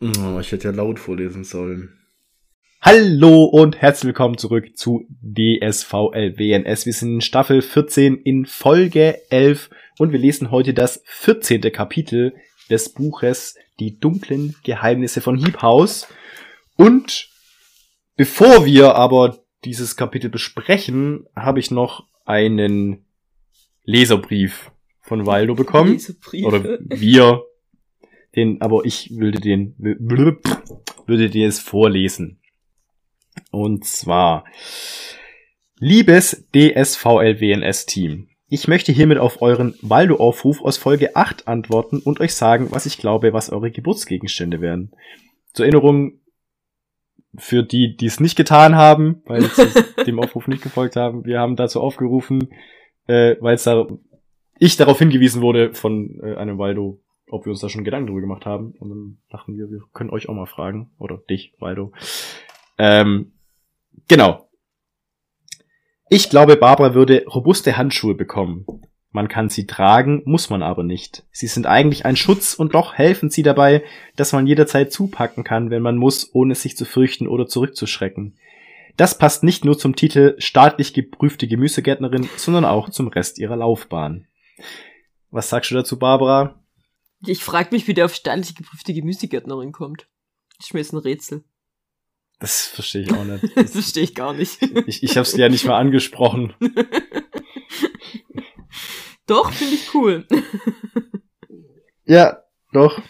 Oh, ich hätte ja laut vorlesen sollen. Hallo und herzlich willkommen zurück zu DSVLWNS. Wir sind in Staffel 14 in Folge 11 und wir lesen heute das 14. Kapitel des Buches Die dunklen Geheimnisse von Heap House. Und bevor wir aber dieses Kapitel besprechen, habe ich noch einen Leserbrief von Waldo bekommen. Leserbrief. Oder wir. Den, aber ich würde den, würde dir es vorlesen. Und zwar, liebes DSVLWNS-Team, ich möchte hiermit auf euren Waldo-Aufruf aus Folge 8 antworten und euch sagen, was ich glaube, was eure Geburtsgegenstände wären. Zur Erinnerung, für die, die es nicht getan haben, weil sie dem Aufruf nicht gefolgt haben, wir haben dazu aufgerufen, äh, weil es da ich darauf hingewiesen wurde von äh, einem Waldo, ob wir uns da schon Gedanken drüber gemacht haben. Und dann dachten wir, wir können euch auch mal fragen. Oder dich, Waldo. Ähm, genau. Ich glaube, Barbara würde robuste Handschuhe bekommen. Man kann sie tragen, muss man aber nicht. Sie sind eigentlich ein Schutz und doch helfen sie dabei, dass man jederzeit zupacken kann, wenn man muss, ohne sich zu fürchten oder zurückzuschrecken. Das passt nicht nur zum Titel staatlich geprüfte Gemüsegärtnerin, sondern auch zum Rest ihrer Laufbahn. Was sagst du dazu, Barbara? Ich frag mich, wie der auf staatlich geprüfte Gemüsegärtnerin kommt. Das ist mir jetzt ein Rätsel. Das verstehe ich auch nicht. Das verstehe ich gar nicht. Ich, ich habe es ja nicht mal angesprochen. Doch, finde ich cool. Ja, doch.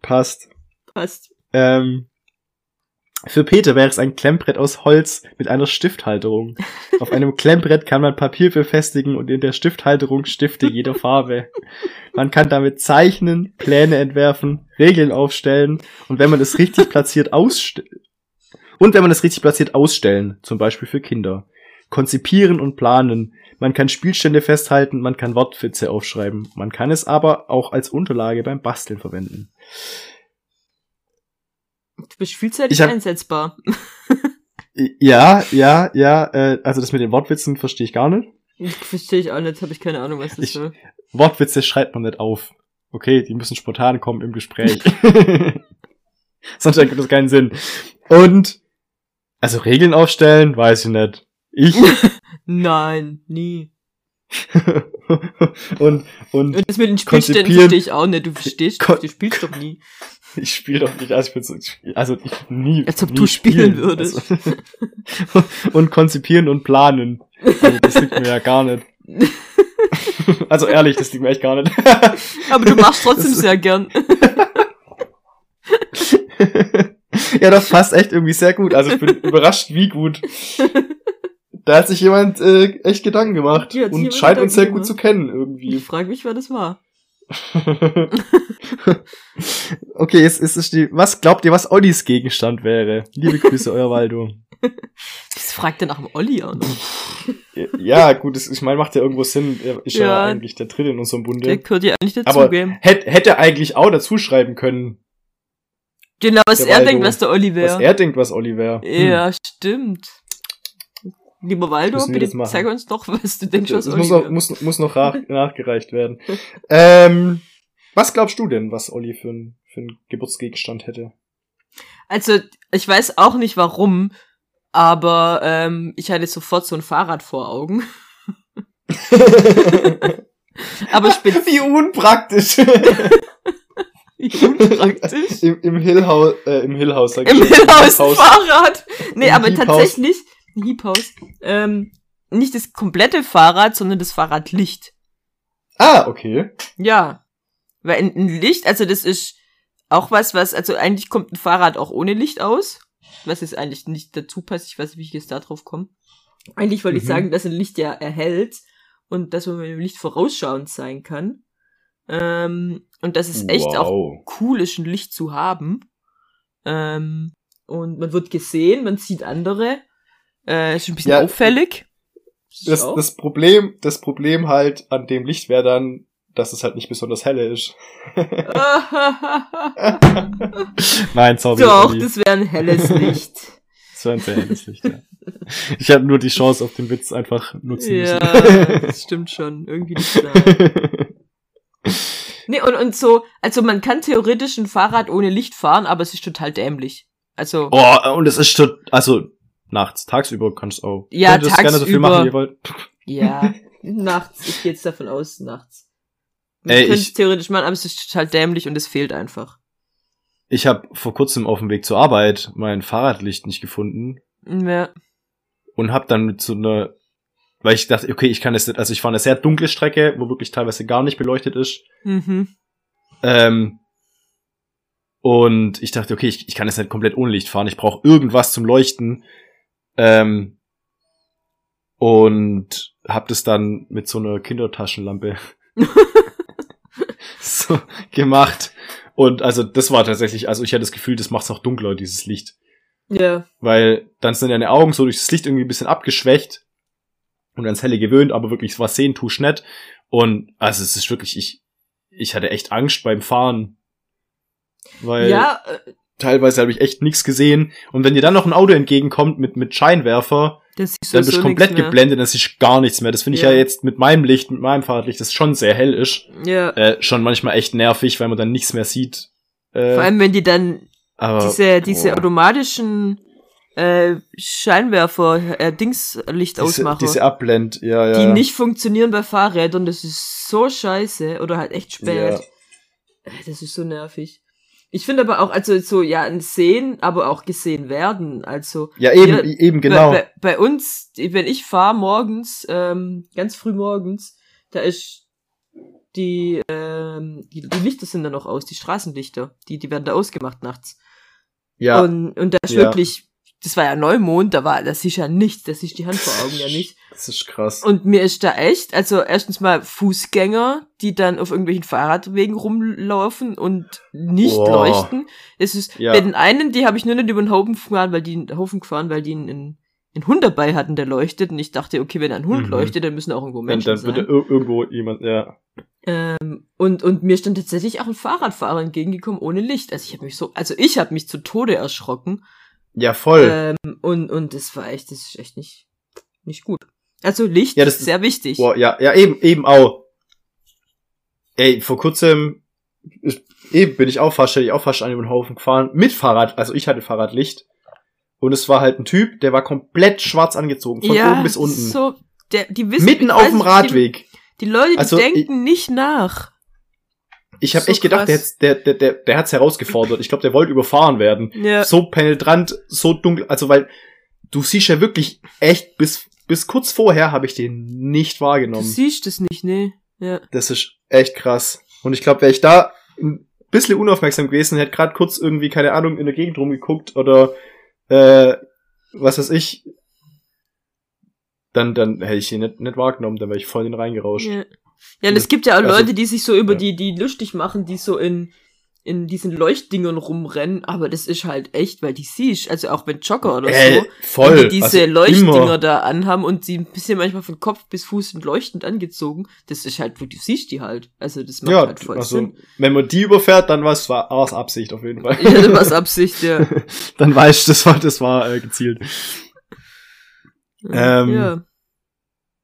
Passt. Passt. Ähm, für Peter wäre es ein Klemmbrett aus Holz mit einer Stifthalterung. Auf einem Klemmbrett kann man Papier befestigen und in der Stifthalterung Stifte jeder Farbe. Man kann damit zeichnen, Pläne entwerfen, Regeln aufstellen und wenn man es richtig platziert ausstellen. Und wenn man es richtig platziert ausstellen, zum Beispiel für Kinder. Konzipieren und planen. Man kann Spielstände festhalten, man kann Wortwitze aufschreiben. Man kann es aber auch als Unterlage beim Basteln verwenden. Du bist vielseitig hab- einsetzbar. Ja, ja, ja, äh, also das mit den Wortwitzen verstehe ich gar nicht. Verstehe ich auch nicht, habe ich keine Ahnung, was das Ich- soll. Wortwitze schreibt man nicht auf. Okay, die müssen spontan kommen im Gespräch. Sonst ergibt das keinen Sinn. Und, also Regeln aufstellen, weiß ich nicht. Ich Nein, nie. und, und Und das mit den Spielständen verstehe ich auch nicht. Du verstehst du spielst doch nie. Ich spiele doch nicht, also ich bin so, also ich nie. Als ob nie du spielen würdest. Also, und konzipieren und planen. Also das liegt mir ja gar nicht. Also ehrlich, das liegt mir echt gar nicht. Aber du machst trotzdem Das- sehr gern. ja, das passt echt irgendwie sehr gut. Also ich bin überrascht, wie gut. Da hat sich jemand äh, echt Gedanken gemacht Ja, und scheint uns sehr gut zu gemacht. kennen Ich irgendwie. frage mich, wer das war. okay, ist es die. Was glaubt ihr, was Ollis Gegenstand wäre? Liebe Grüße, euer Waldo. Das fragt er nach dem Olli an. Ja, gut, das, ich meine, macht ja irgendwo Sinn. Er ist ja, Ja. eigentlich der Dritte in unserem Der Bunde. gehört ja eigentlich Aber dazugeben. hätte, hätte eigentlich auch dazu schreiben können, Genau, was der er Waldo, denkt, was der Olli was wäre. er denkt, was Olli wäre. Hm. Ja, stimmt. Lieber Waldo, bitte sag uns doch, was du denkst, was Das muss noch, muss, muss noch nach, nachgereicht werden. Ähm, was glaubst du denn, was Olli für ein, für ein Geburtsgegenstand hätte? Also, ich weiß auch nicht warum, aber ähm, ich hatte sofort so ein Fahrrad vor Augen. Aber speziell Wie unpraktisch. unpraktisch. Im, im Hillhaus, äh, im Hillhaus, sag ich Im schon. Hillhaus Fahrrad. Nee, aber tatsächlich, Hiebhaus, ähm, nicht das komplette Fahrrad, sondern das Fahrradlicht. Ah, okay. Ja. Weil ein, ein Licht, also das ist auch was, was, also eigentlich kommt ein Fahrrad auch ohne Licht aus. Was jetzt eigentlich nicht dazu passt. Ich weiß nicht, wie ich jetzt da drauf komme. Eigentlich wollte ich Mhm. sagen, dass ein Licht ja erhält und dass man mit dem Licht vorausschauend sein kann. Ähm, und das ist echt auch cool ist, ein Licht zu haben. Ähm, und man wird gesehen, man sieht andere. Äh, ist ein bisschen Ja, auffällig. Das, auch- das Problem, das Problem halt an dem Licht wäre dann, dass es halt nicht besonders helle ist. Nein, sorry. Doch, das wäre ein helles Licht. Das war ein sehr helles Licht, ja. Ich habe nur die Chance auf den Witz einfach nutzen ja, müssen. das stimmt schon. Irgendwie nicht klar. Nee, und, und so, also man kann theoretisch ein Fahrrad ohne Licht fahren, aber es ist total dämlich. Also, oh, und es ist schon, also nachts, tagsüber kannst du auch. Ja, Könnt ihr das gerne so viel tagsüber. machen, wie ihr wollt. ja, nachts, ich gehe jetzt davon aus, nachts. Man Ey, könnte ich- es theoretisch machen, aber es ist total dämlich und es fehlt einfach. Ich habe vor kurzem auf dem Weg zur Arbeit mein Fahrradlicht nicht gefunden Ja, und habe dann mit so einer, weil ich dachte, okay, ich kann das nicht, also ich fahre eine sehr dunkle Strecke, wo wirklich teilweise gar nicht beleuchtet ist. mhm. Ähm, und ich dachte, okay, ich, ich kann jetzt nicht komplett ohne Licht fahren. Ich brauche irgendwas zum Leuchten. Ähm, und hab das dann mit so einer Kindertaschenlampe so gemacht. Und also das war tatsächlich, also ich hatte das Gefühl, das macht's noch dunkler, dieses Licht. Ja, Weil dann sind deine Augen so durch das Licht irgendwie ein bisschen abgeschwächt und ans Helle gewöhnt, aber wirklich was sehen tust nicht. Und also es ist wirklich, ich, ich hatte echt Angst beim Fahren. Weil ja, teilweise habe ich echt nichts gesehen. Und wenn dir dann noch ein Auto entgegenkommt mit, mit Scheinwerfer, das ist dann bist du komplett geblendet, das ist gar nichts mehr. Das finde ich ja. Ja. jetzt mit meinem Licht, mit meinem Fahrradlicht, das schon sehr hell ist, Ja, äh, schon manchmal echt nervig, weil man dann nichts mehr sieht. Äh, vor allem wenn die dann aber, diese, diese automatischen äh, Scheinwerfer, äh, Dingslicht ausmachen, diese Abblend, ja, ja. die nicht funktionieren bei Fahrrädern, das ist so scheiße oder halt echt spät. Äh, Das ist so nervig. Ich finde aber auch, also so, ja, ein Sehen, aber auch gesehen werden. Also Ja, eben, Ja, eben, genau. bei, bei, bei uns, wenn ich fahre morgens, ähm, ganz früh morgens, da ist die, ähm, die, die Lichter sind da noch aus, die Straßenlichter, die, die werden da ausgemacht nachts. ja, Und, und da ist Ja. wirklich, das war ja Neumond, da war, das siehst ja nichts, das siehst die Hand vor Augen ja nicht. das ist krass. Und mir ist da echt, also erstens mal Fußgänger, die dann auf irgendwelchen Fahrradwegen rumlaufen und nicht Boah. leuchten. Es ist, Ja. bei den einen, die habe ich nur nicht über den Haufen gefahren, weil die einen Haufen gefahren, weil die einen, einen Hund dabei hatten, der leuchtet. Und ich dachte, okay, wenn ein Hund Mhm. leuchtet, dann müssen auch irgendwo dann, Menschen dann sein. würde ir irgendwo jemand, ja. Ähm, und, und mir ist dann tatsächlich auch ein Fahrradfahrer entgegengekommen ohne Licht. Also ich habe mich so, also ich habe mich zu Tode erschrocken. Ja, voll. Ähm, und, und das war echt, das ist echt nicht, nicht gut. Also Licht Ja, das ist sehr wichtig. Boah, ja, ja, eben, eben auch. Ey, vor kurzem, ich, eben bin ich auch fast, ich auch fast an den Haufen gefahren, mit Fahrrad, also ich hatte Fahrradlicht. Und es war halt ein Typ, der war komplett schwarz angezogen, von oben bis unten. So, der, die wissen, Mitten ich auf dem Radweg. Die, die Leute, die Also, denken nicht nach. Ich habe so echt gedacht, der, krass. hat's- der, der, der, der hat's herausgefordert. Ich glaube, der wollte überfahren werden. Ja. So penetrant, so dunkel, also weil du siehst ja wirklich echt bis bis kurz vorher habe ich den nicht Du wahrgenommen. siehst es nicht, ne? Ja. Das ist echt krass. Und ich glaube, wäre ich da ein bisschen unaufmerksam gewesen, hätte gerade kurz irgendwie, keine Ahnung, in der Gegend rumgeguckt oder äh, was weiß ich, dann, dann hätte ich ihn nicht, nicht wahrgenommen, dann wäre ich voll in den reingerauscht. Ja, ja und es gibt ja auch Also- Leute, die sich so über Ja. die, die lustig machen, die so in, in diesen Leuchtdingern rumrennen, aber das ist halt echt, weil die siehst, also auch wenn Jogger oder Ey, so, Äh, voll. wenn die diese also Leuchtdinger immer. da anhaben und sie ein bisschen manchmal von Kopf bis Fuß sind leuchtend angezogen, das ist halt, du siehst die halt. Also das macht Ja, halt voll also, Sinn. wenn man die überfährt, dann war es war war's Absicht auf jeden Fall. Ja, das war's Absicht, ja. dann weißt du, das war, das war äh, gezielt. Ähm, ja.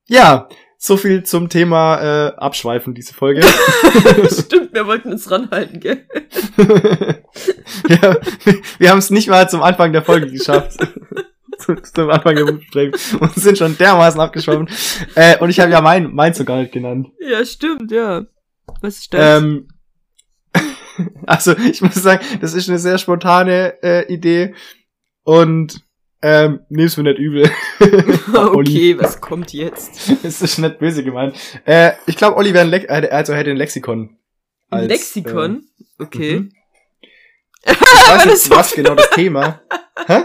Ja, so viel zum Thema äh, Abschweifen, diese Folge. Stimmt, wir wollten uns ranhalten, gell? ja, wir haben es nicht mal zum Anfang der Folge geschafft. zum, zum Anfang der Besprechung. Und sind schon dermaßen abgeschwommen. Äh, und ich habe ja mein, mein sogar nicht genannt. Ja, stimmt, ja. Was ist das? Ähm, also, ich muss sagen, das ist eine sehr spontane äh, Idee. Und ähm, nimm's mir nicht übel. Okay, was kommt jetzt? Es ist nicht böse gemeint. Äh, ich glaube, Olli wäre ein, Le äh, also hätte ein Lexikon. Ein als, Lexikon? okay. mhm. Äh, ich weiß nicht, was genau das Thema. Hä?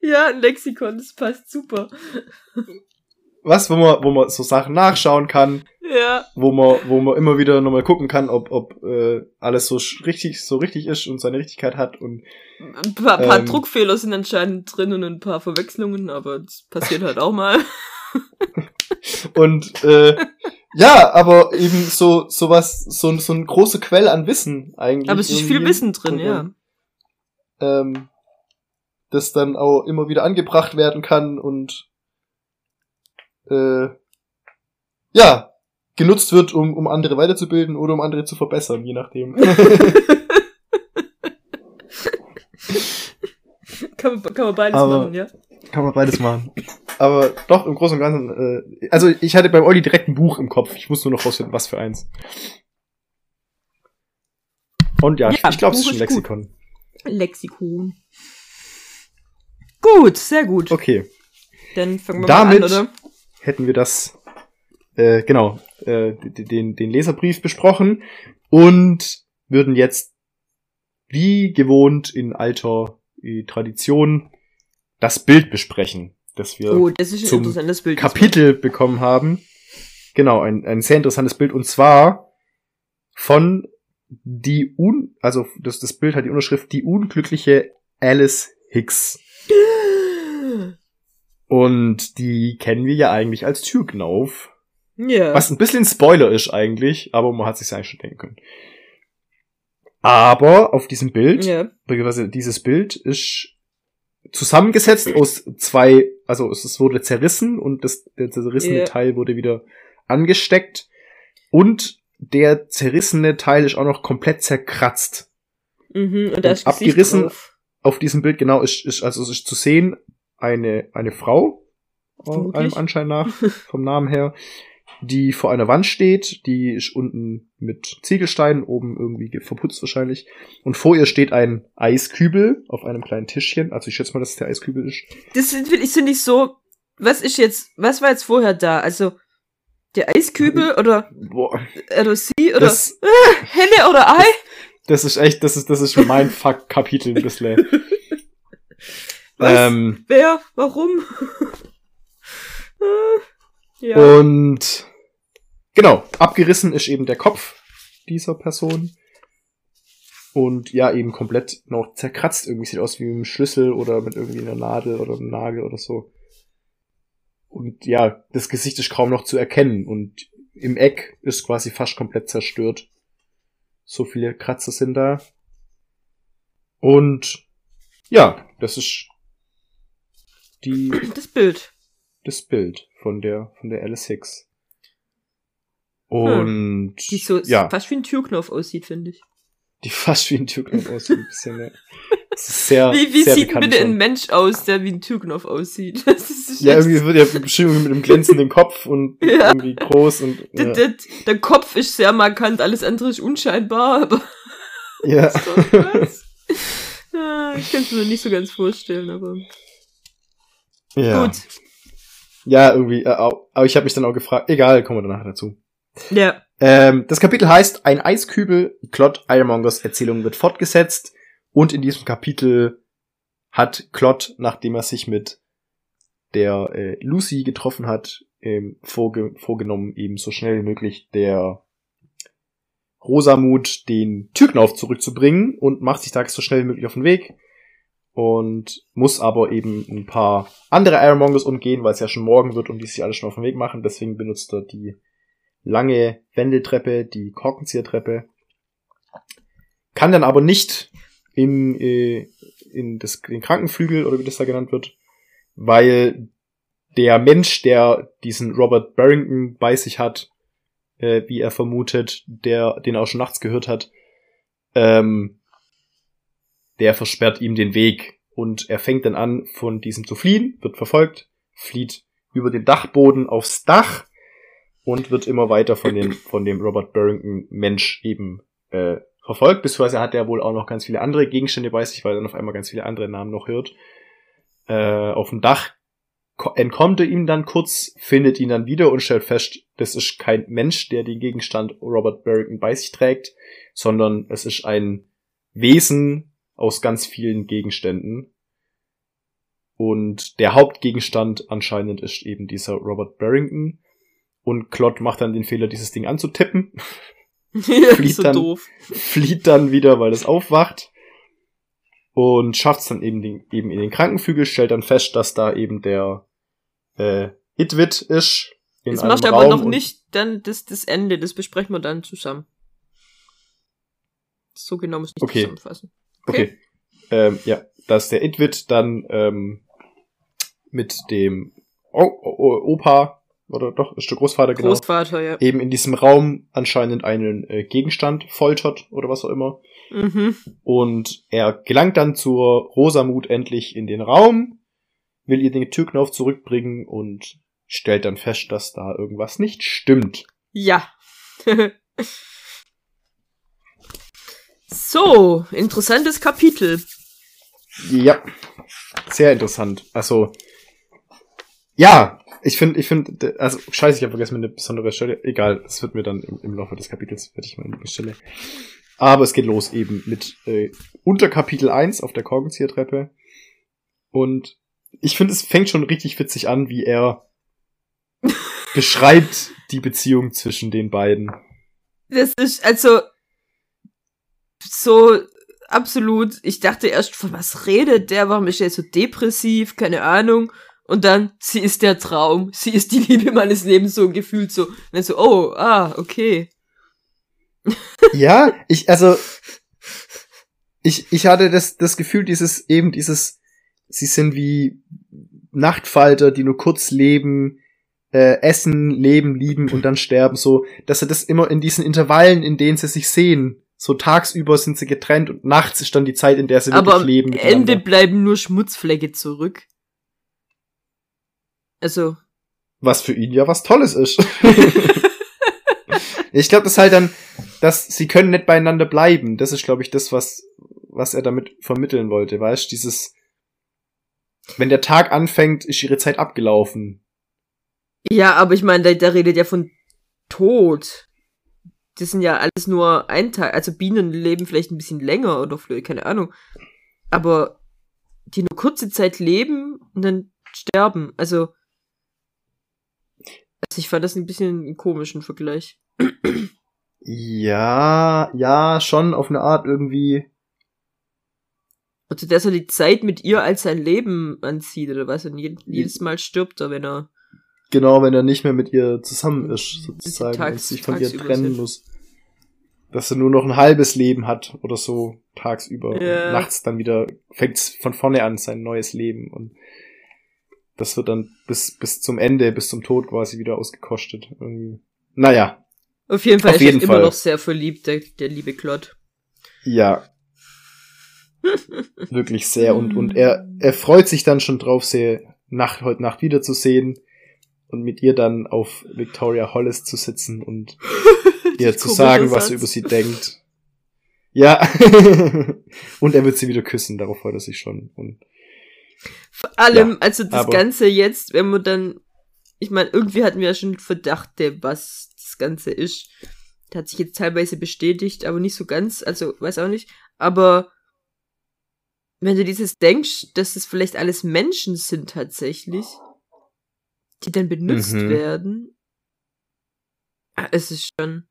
Ja, ein Lexikon, das passt super. Was, wo man, wo man so Sachen nachschauen kann, Ja. wo man, wo man immer wieder nochmal gucken kann, ob, ob äh, alles so richtig, so richtig ist und seine Richtigkeit hat und Ein paar, paar Ähm. Druckfehler sind anscheinend drin und ein paar Verwechslungen, aber das passiert halt auch mal. und äh, ja, aber eben so sowas, so, so eine große Quelle an Wissen eigentlich. Aber es ist viel. Wissen drin, ja. Ähm, das dann auch immer wieder angebracht werden kann und äh, ja, genutzt wird, um, um andere weiterzubilden oder um andere zu verbessern, je nachdem. kann, man, kann man beides Aber- machen, ja. Kann man beides machen. Aber doch, im Großen und Ganzen, äh, also ich hatte beim Olli direkt ein Buch im Kopf. Ich muss nur noch rausfinden, was für eins. Und ja, Ja, ich glaube, es ist ein ist gut. Lexikon. Lexikon. Gut, sehr gut. Okay, Dann fangen wir Damit- mal an, oder? Hätten wir das, äh, genau, äh, den, den Leserbrief besprochen und würden jetzt, wie gewohnt in alter äh, Tradition, das Bild besprechen, das wir Oh, das zum Bild. Kapitel bekommen haben. Genau, ein, ein sehr interessantes Bild und zwar von die un, also das, das Bild hat die Unterschrift die unglückliche Alice Hicks. Und die kennen wir ja eigentlich als Türknauf. Ja. Was ein bisschen Spoiler ist eigentlich, aber man hat sich eigentlich schon denken können. Aber auf diesem Bild, Ja. beziehungsweise dieses Bild ist zusammengesetzt aus zwei, also es wurde zerrissen und das, der zerrissene Ja. Teil wurde wieder angesteckt und der zerrissene Teil ist auch noch komplett zerkratzt. Mhm, und da Und abgerissen. Auf diesem Bild genau ist, ist also es ist zu sehen eine eine Frau Vermutlich. allem Anschein nach vom Namen her, die vor einer Wand steht, die ist unten mit Ziegelsteinen oben irgendwie ge- verputzt wahrscheinlich und vor ihr steht ein Eiskübel auf einem kleinen Tischchen, also ich schätze mal, dass es der Eiskübel ist. Das sind- finde ich, finde ich so, was ist jetzt, was war jetzt vorher da? Also, der Eiskübel oder, Boah, oder sie oder das, Henne oder Ei? das ist echt, das ist das ist mein Fuck Kapitel ein bisschen. Was? ähm, Wer? Warum? Äh, ja. Und genau, abgerissen ist eben der Kopf dieser Person. Und ja, eben komplett noch zerkratzt. Irgendwie sieht aus wie mit einem Schlüssel oder mit irgendwie einer Nadel oder einem Nagel oder so. Und ja, das Gesicht ist kaum noch zu erkennen. Und im Eck ist quasi fast komplett zerstört. So viele Kratzer sind da. Und ja, das ist die das Bild. das Bild von der von der Alice Hicks. Und Die so ja, fast wie ein Türknopf aussieht, finde ich. die fast wie ein Türknopf aussieht ein bisschen. Ist sehr, Wie, wie sehr sieht bitte schon. ein Mensch aus, der wie ein Türknopf aussieht? Ja, irgendwie wird ja bestimmt mit einem glänzenden Kopf und Ja. irgendwie groß und der, ja. der, der Kopf ist sehr markant, alles andere ist unscheinbar, aber ja. so was. Ja, ich kann es mir nicht so ganz vorstellen, aber ja. gut. Ja, irgendwie. Äh, aber ich habe mich dann auch gefragt. Egal, kommen wir danach dazu. Ja, Ähm, das Kapitel heißt Ein Eiskübel, Klott Ironmongers Erzählung wird fortgesetzt. Und in diesem Kapitel hat Klott, nachdem er sich mit der äh, Lucy getroffen hat, ähm, vorge vorgenommen, eben so schnell wie möglich der Rosamut den Türknauf zurückzubringen und macht sich da so schnell wie möglich auf den Weg und muss aber eben ein paar andere Ironmongers umgehen, weil es ja schon morgen wird und die sich alle schon auf den Weg machen. Deswegen benutzt er die lange Wendeltreppe, die Korkenziehertreppe. Kann dann aber nicht in, äh, in das, den Krankenflügel oder wie das da genannt wird, weil der Mensch, der diesen Robert Barrington bei sich hat, äh, wie er vermutet, der den auch schon nachts gehört hat, ähm, der versperrt ihm den Weg und er fängt dann an, von diesem zu fliehen, wird verfolgt, flieht über den Dachboden aufs Dach und wird immer weiter von dem, von dem Robert Barrington Mensch eben äh, verfolgt, beziehungsweise hat er wohl auch noch ganz viele andere Gegenstände bei sich, weil er dann auf einmal ganz viele andere Namen noch hört. Äh, auf dem Dach ko- entkommt er ihm dann kurz, findet ihn dann wieder und stellt fest, das ist kein Mensch, der den Gegenstand Robert Barrington bei sich trägt, sondern es ist ein Wesen aus ganz vielen Gegenständen. Und der Hauptgegenstand anscheinend ist eben dieser Robert Barrington. Und Claude macht dann den Fehler, dieses Ding anzutippen. ja, Flieht so dann- doof. flieht dann wieder, weil es aufwacht und schafft es dann eben, den, eben in den Krankenflügel, stellt dann fest, dass da eben der äh, Itwit ist. In Das macht aber Raum noch nicht dann das, das Ende, das besprechen wir dann zusammen. So genau muss ich nicht Okay. zusammenfassen. Okay. Ähm, ja, dass der Itwit dann ähm, mit dem o o Opa, oder doch, ist der Großvater genau, Großvater, ja. eben in diesem Raum anscheinend einen äh, Gegenstand foltert oder was auch immer. Mhm. Und er gelangt dann zur Rosamut endlich in den Raum, will ihr den Türknauf zurückbringen und stellt dann fest, dass da irgendwas nicht stimmt. Ja. so, interessantes Kapitel. Ja, sehr interessant. Also, ja, ich finde, ich finde, also, scheiße, ich habe vergessen eine besondere Stelle. Egal, das wird mir dann im, im Laufe des Kapitels, werde ich mal eine Stelle. Aber es geht los eben mit äh, unter Kapitel 1 auf der Korkenziehertreppe. Und ich finde, es fängt schon richtig witzig an, wie er beschreibt die Beziehung zwischen den beiden. Das ist also so absolut. Ich dachte erst, von was redet der? Warum ist er so depressiv? Keine Ahnung. Und dann, sie ist der Traum. Sie ist die Liebe meines Lebens, so gefühlt so. Und dann so, oh, ah, okay. Ja, ich, also, ich, ich hatte das, das Gefühl, dieses, eben dieses, sie sind wie Nachtfalter, die nur kurz leben, äh, essen, leben, lieben und dann sterben, so, dass sie das immer in diesen Intervallen, in denen sie sich sehen, so tagsüber sind sie getrennt und nachts ist dann die Zeit, in der sie Aber wirklich am leben. Ende miteinander. bleiben nur Schmutzflecke zurück. Also, Was für ihn ja was Tolles ist. ich glaube, das ist halt dann, dass sie können nicht beieinander bleiben. Das ist, glaube ich, das, was, was er damit vermitteln wollte. Weißt dieses, wenn der Tag anfängt, ist ihre Zeit abgelaufen. ja, aber ich meine, der, der redet ja von Tod. Das sind ja alles nur ein Tag. Also Bienen leben vielleicht ein bisschen länger oder Flöhe, keine Ahnung. Aber die nur kurze Zeit leben und dann sterben. Also, also ich fand das ein bisschen einen komischen Vergleich. Ja, ja, schon auf eine Art irgendwie. Also, dass er die Zeit mit ihr als sein Leben anzieht, oder was? Und je, jedes Mal stirbt er, wenn er. Genau, wenn er nicht mehr mit ihr zusammen ist, sozusagen, und tags- sich von ihr trennen muss. Dass er nur noch ein halbes Leben hat oder so tagsüber. Und nachts dann wieder fängt's von vorne an sein neues Leben und das wird dann bis, bis zum Ende, bis zum Tod quasi wieder ausgekostet. Irgendwie. Naja, Auf jeden Fall Auf ist er jeden immer Fall. noch sehr verliebt, der, der liebe Klott. ja. Wirklich sehr. Und, und er, er freut sich dann schon drauf, sie Nacht, heute Nacht wiederzusehen und mit ihr dann auf Victoria Hollis zu sitzen und ihr zu sagen, was er über sie denkt. Ja. und er wird sie wieder küssen, darauf freut er sich schon. Und Vor allem, Ja, also das Ganze jetzt, wenn man dann, ich meine, irgendwie hatten wir ja schon Verdachte, was das Ganze ist. Der hat sich jetzt teilweise bestätigt, aber nicht so ganz, also weiß auch nicht. Aber wenn du dieses denkst, dass es vielleicht alles Menschen sind tatsächlich, die dann benutzt Mhm. werden, ah, es ist schon.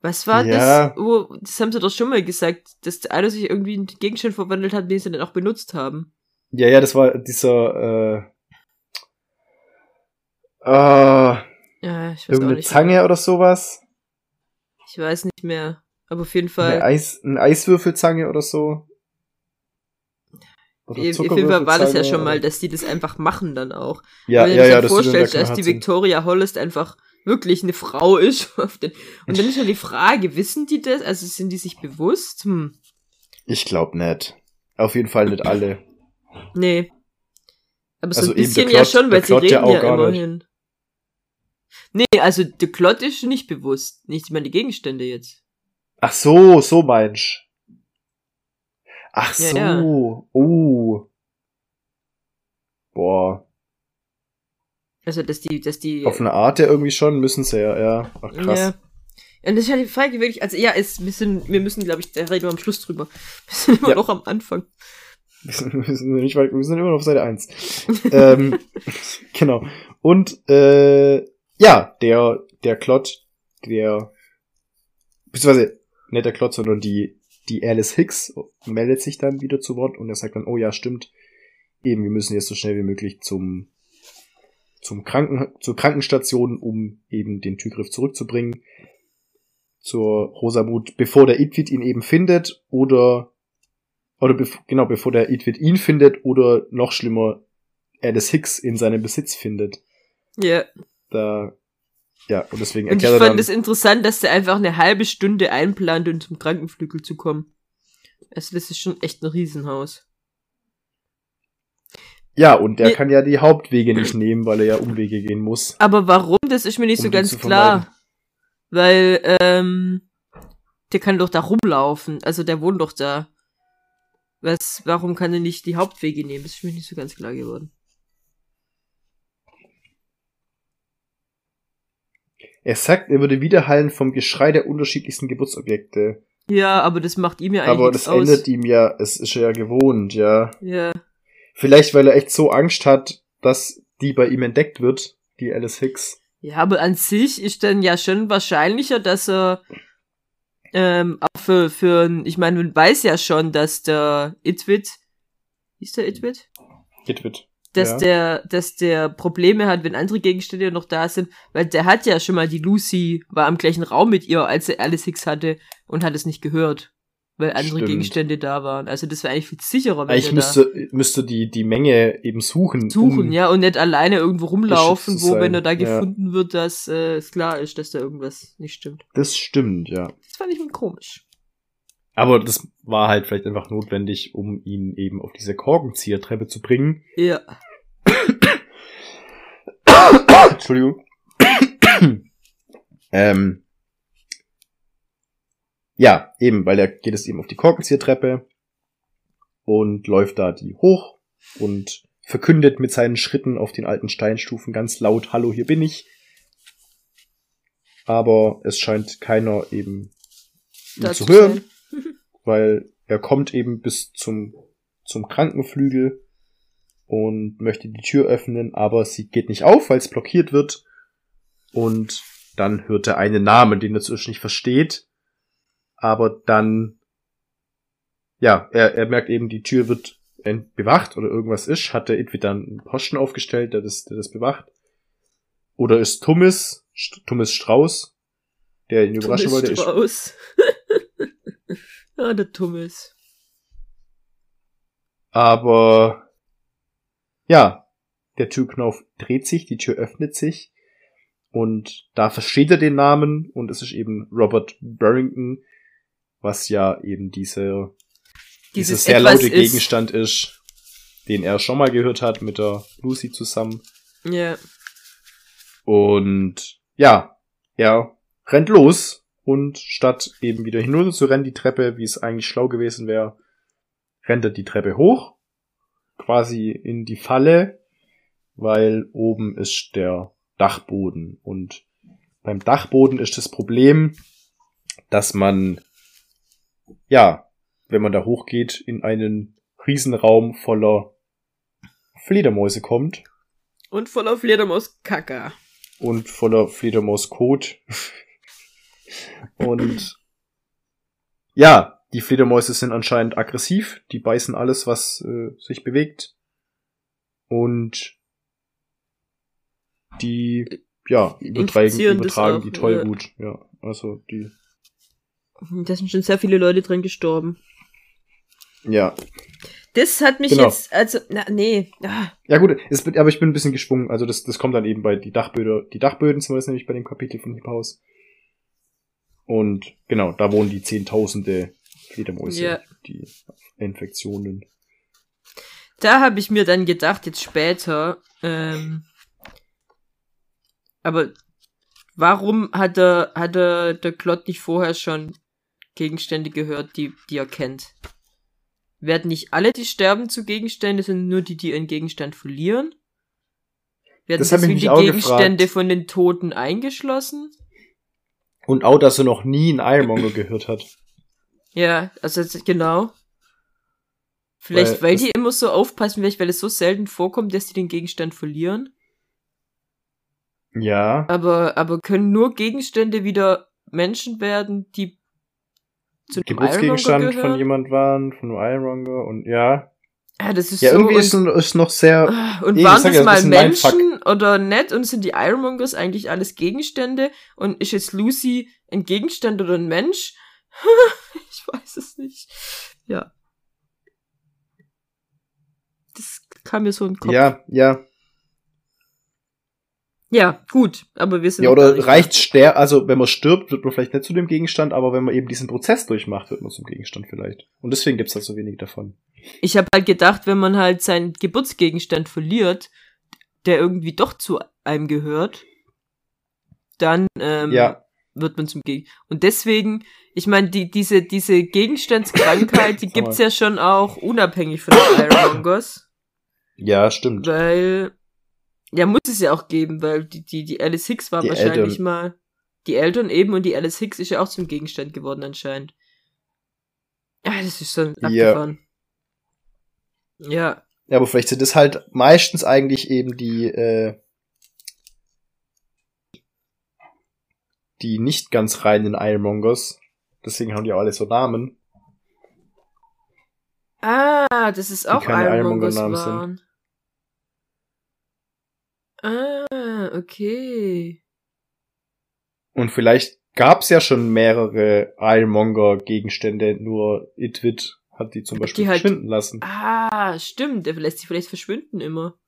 Was war Ja. das? Oh, das haben sie doch schon mal gesagt, dass einer sich irgendwie in Gegenstand verwandelt hat, den sie dann auch benutzt haben. ja, ja, das war dieser, äh, äh, Ja, ich weiß auch irgendeine nicht. Zange oder sowas. Ich weiß nicht mehr. Aber auf jeden Eine, Fall. Eis, eine Eiswürfelzange oder so. Auf jeden Fall war das ja schon mal, dass die das einfach machen dann auch. Ja, Wenn du ja, dir ja, dass du vorstellst, da dass die. Victoria Hollis einfach wirklich eine Frau ist. Und dann ist ja die Frage, wissen die das? Also sind die sich bewusst? Hm, Ich glaube nicht. Auf jeden Fall nicht alle. nee. Aber so Also ein bisschen ja Klott- schon, weil sie ja reden auch ja gar nicht. immerhin. Nee, also der Klott ist nicht bewusst. Nicht mal die Gegenstände jetzt. Ach so, so meinst. Ach so. ja. Oh. Boah. Also, dass die, dass die. Auf eine Art ja irgendwie schon müssen sie ja, ja. Ach krass. Ja. Und das ist ja die Frage wirklich, also ja, es, wir, sind, wir müssen, glaube ich, da reden wir am Schluss drüber. Wir sind immer Ja. noch am Anfang. Wir sind, nicht weit, wir sind immer noch auf Seite 1. ähm, genau. Und äh, ja, der, der Klott, der beziehungsweise nicht der Klott, sondern die, die Alice Hicks meldet sich dann wieder zu Wort und er sagt dann, oh ja, stimmt, eben, wir müssen jetzt so schnell wie möglich zum, zum Kranken, zur Krankenstation, um eben den Türgriff zurückzubringen zur Rosamut, bevor der Idwit ihn eben findet oder oder bev genau bevor der Idwit ihn findet oder noch schlimmer Alice Hicks in seinem Besitz findet. Ja. Da ja und deswegen Und ich erklärt er fand es interessant, dass der einfach eine halbe Stunde einplant, um zum Krankenflügel zu kommen. Also das ist schon echt ein Riesenhaus. ja und der Ja. kann ja die Hauptwege nicht nehmen, weil er ja Umwege gehen muss. Aber warum, das ist mir nicht Um so ganz klar. Weil, ähm, der kann doch da rumlaufen. Also der wohnt doch da. Was, warum kann er nicht die Hauptwege nehmen? Das ist mir nicht so ganz klar geworden. Er sagt, er würde widerhallen vom Geschrei der unterschiedlichsten Geburtsobjekte. Ja, aber das macht ihm ja eigentlich Aber das aus. ändert ihm ja, es ist ja gewohnt, ja. Ja. Vielleicht, weil er echt so Angst hat, dass die bei ihm entdeckt wird, die Alice Hicks. Ja, aber an sich ist dann ja schon wahrscheinlicher, dass er ähm, auch für, für ich meine, man weiß ja schon, dass der Itwit, hieß der Itwit? Itwit. Dass Ja. der, dass der Probleme hat, wenn andere Gegenstände noch da sind, weil der hat ja schon mal die Lucy, war im gleichen Raum mit ihr, als er Alice Hicks hatte und hat es nicht gehört. Weil andere Stimmt. Gegenstände da waren. Also das wäre eigentlich viel sicherer, wenn er müsste, müsste die, die Menge eben suchen. suchen, um- ja, und nicht alleine irgendwo rumlaufen, wo, wenn er da ja. gefunden wird, dass äh, es klar ist, dass da irgendwas nicht stimmt. Das stimmt, ja. Das fand ich komisch. Aber das war halt vielleicht einfach notwendig, um ihn eben auf diese Korkenziehertreppe zu bringen. Ja. Entschuldigung. ähm, ja, eben, weil er geht es eben auf die Korkenziehertreppe und läuft da die hoch und verkündet mit seinen Schritten auf den alten Steinstufen ganz laut, Hallo, hier bin ich. Aber es scheint keiner eben zu zu hören, sein. Weil er kommt eben bis zum, zum Krankenflügel und möchte die Tür öffnen, aber sie geht nicht auf, weil es blockiert wird. Und dann hört er einen Namen, den er zuerst nicht versteht. Aber dann, ja, er, er merkt eben, die Tür wird bewacht oder irgendwas ist. Hat der Itwit dann einen Posten aufgestellt, der das, der das bewacht? Oder ist Thomas, Thomas Strauß, der ihn überraschen Thomas wollte? Ist, Strauß. ah, der Thomas. Aber ja, der Türknauf dreht sich, die Tür öffnet sich und da versteht er den Namen und es ist eben Robert Burrington, was ja eben diese, dieser Dieses sehr laute ist- Gegenstand ist, den er schon mal gehört hat mit der Lucy zusammen. Ja. Und ja, er rennt los und statt eben wieder hinunter zu rennen, die Treppe, wie es eigentlich schlau gewesen wäre, rennt er die Treppe hoch, quasi in die Falle, weil oben ist der Dachboden. Und beim Dachboden ist das Problem, dass man, ja, wenn man da hochgeht, in einen Riesenraum voller Fledermäuse kommt Und voller Fledermaus-Kaka. und voller Fledermauskot. Und ja, die Fledermäuse sind anscheinend aggressiv, die beißen alles, was äh, sich bewegt. Und die, ja, übertragen, übertragen auch, die Tollwut. Ja. also die, Da sind schon sehr viele Leute dran gestorben. ja. Das hat mich Genau. jetzt, also, na, nee. Ah, Ja gut, es, aber ich bin ein bisschen geschwungen. Also das, das kommt dann eben bei die Dachböden, die Dachböden jetzt nämlich bei dem Kapitel von Hip House. Und genau, da wohnen die Zehntausende Fledermäuse, Ja. die Infektionen. Da habe ich mir dann gedacht, jetzt später, ähm, aber warum hat er, hat er der Klott nicht vorher schon Gegenstände gehört, die, die er kennt? Werden nicht alle, die sterben zu Gegenstände, sind nur die, die ihren Gegenstand verlieren? Werden Das deswegen die Gegenstände gefragt. von den Toten eingeschlossen? Und auch, dass er noch nie einen Ironmonger gehört hat. Ja, also genau. Vielleicht, Weil weil, die immer so aufpassen, vielleicht, weil es so selten vorkommt, dass die den Gegenstand verlieren. Ja. Aber, aber können nur Gegenstände wieder Menschen werden, die zu einem Geburtsgegenstand von jemand waren, von einem Ironmonger und ja. Ja, das ist Ja, so. irgendwie und, ist, ist noch sehr. und Eben, waren das ja, mal das. Menschen oder nicht? Und sind die Ironmongers eigentlich alles Gegenstände? Und ist jetzt Lucy ein Gegenstand oder ein Mensch? ich weiß es nicht. Ja. Das kam mir so in den Kopf. Ja, ja. Ja, gut, aber wir sind Ja, oder reicht ster also wenn man stirbt, wird man vielleicht nicht zu dem Gegenstand, aber wenn man eben diesen Prozess durchmacht, wird man zum Gegenstand vielleicht. Und deswegen gibt's da so wenig davon. Ich habe halt gedacht, wenn man halt seinen Geburtsgegenstand verliert, der irgendwie doch zu einem gehört, dann ähm, Ja. wird man zum Gegen. Und deswegen, ich meine, die, diese, diese Gegenstandskrankheit, die gibt's ja schon auch unabhängig von den Ironmongers. Ja, stimmt. Weil, ja, muss es ja auch geben, weil die, die, die Alice Hicks war Die wahrscheinlich Eltern. mal, die Eltern eben und die Alice Hicks ist ja auch zum Gegenstand geworden anscheinend. Ja, das ist schon Ja. abgefahren. Ja, Ja, aber vielleicht sind es halt meistens eigentlich eben die, äh, die nicht ganz reinen Ironmongers. Deswegen haben die auch alle so Namen. Ah, das ist auch Ironmongers sind. waren. Ah, okay. Und vielleicht gab's ja schon mehrere Ironmonger-Gegenstände, nur Itwit hat die zum Beispiel Die halt- verschwinden lassen. Ah, stimmt, der lässt sich vielleicht verschwinden immer.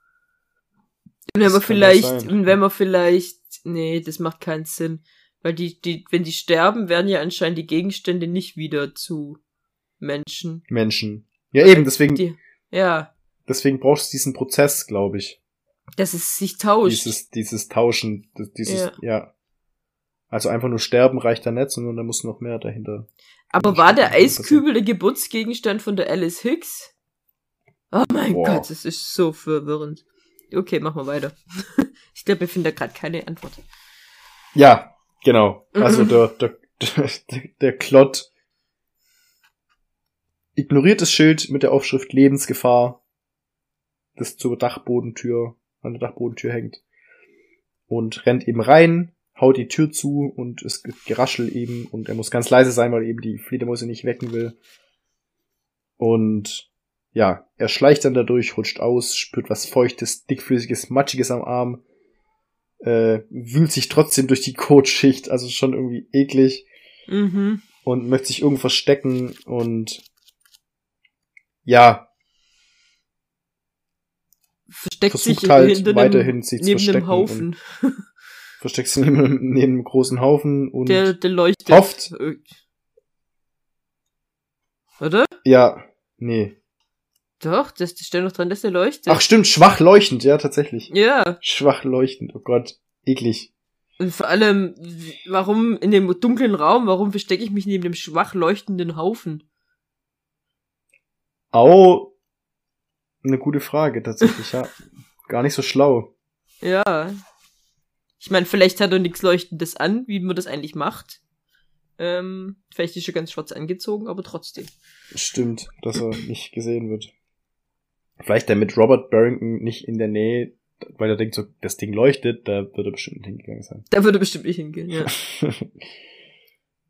Und wenn Das man vielleicht, wenn man vielleicht, nee, das macht keinen Sinn. Weil die, die, wenn die sterben, werden ja anscheinend die Gegenstände nicht wieder zu Menschen. Menschen. Ja, eben, deswegen, Die, ja, deswegen brauchst du diesen Prozess, glaube ich. dass es sich tauscht. Dieses, dieses Tauschen, dieses, Ja. ja. Also einfach nur sterben reicht da nicht, sondern da muss noch mehr dahinter. Aber war der kann Eiskübel der Geburtsgegenstand von der Alice Hicks? Oh mein Boah. Gott, das ist so verwirrend. Okay, machen wir weiter. ich glaube, wir finden da gerade keine Antwort. Ja, genau. Also der, der, der, der Klott ignoriert das Schild mit der Aufschrift Lebensgefahr, das zur Dachbodentür, an der Dachbodentür hängt. Und rennt eben rein, haut die Tür zu und es gibt Geraschel eben und er muss ganz leise sein, weil eben die Fledermäuse nicht wecken will. Und ja, er schleicht dann dadurch, rutscht aus, spürt was Feuchtes, dickflüssiges, Matschiges am Arm, äh, wühlt sich trotzdem durch die Kotschicht, also schon irgendwie eklig Mhm. und möchte sich irgendwo verstecken und ja, Versteckt Versucht sich halt hinter weiterhin sich zu neben verstecken einem Haufen. versteckt sich neben, neben einem großen Haufen und Der, der leuchtet. hofft, Äh, Oder? ja, nee. Doch, das, das steht noch dran, dass der leuchtet. Ach stimmt, schwach leuchtend, ja, tatsächlich. Ja. Schwach leuchtend, oh Gott, eklig. Und vor allem, warum in dem dunklen Raum, warum verstecke ich mich neben dem schwach leuchtenden Haufen? Au, eine gute Frage, tatsächlich, ja. Gar nicht so schlau. Ja. Ich meine, vielleicht hat er nichts Leuchtendes an, wie man das eigentlich macht. Ähm, vielleicht ist er ganz schwarz angezogen, aber trotzdem. Stimmt, dass er nicht gesehen wird. Vielleicht damit Robert Barrington nicht in der Nähe, weil er denkt so, das Ding leuchtet, da wird er bestimmt nicht hingegangen sein. Da würde bestimmt nicht hingehen, ja.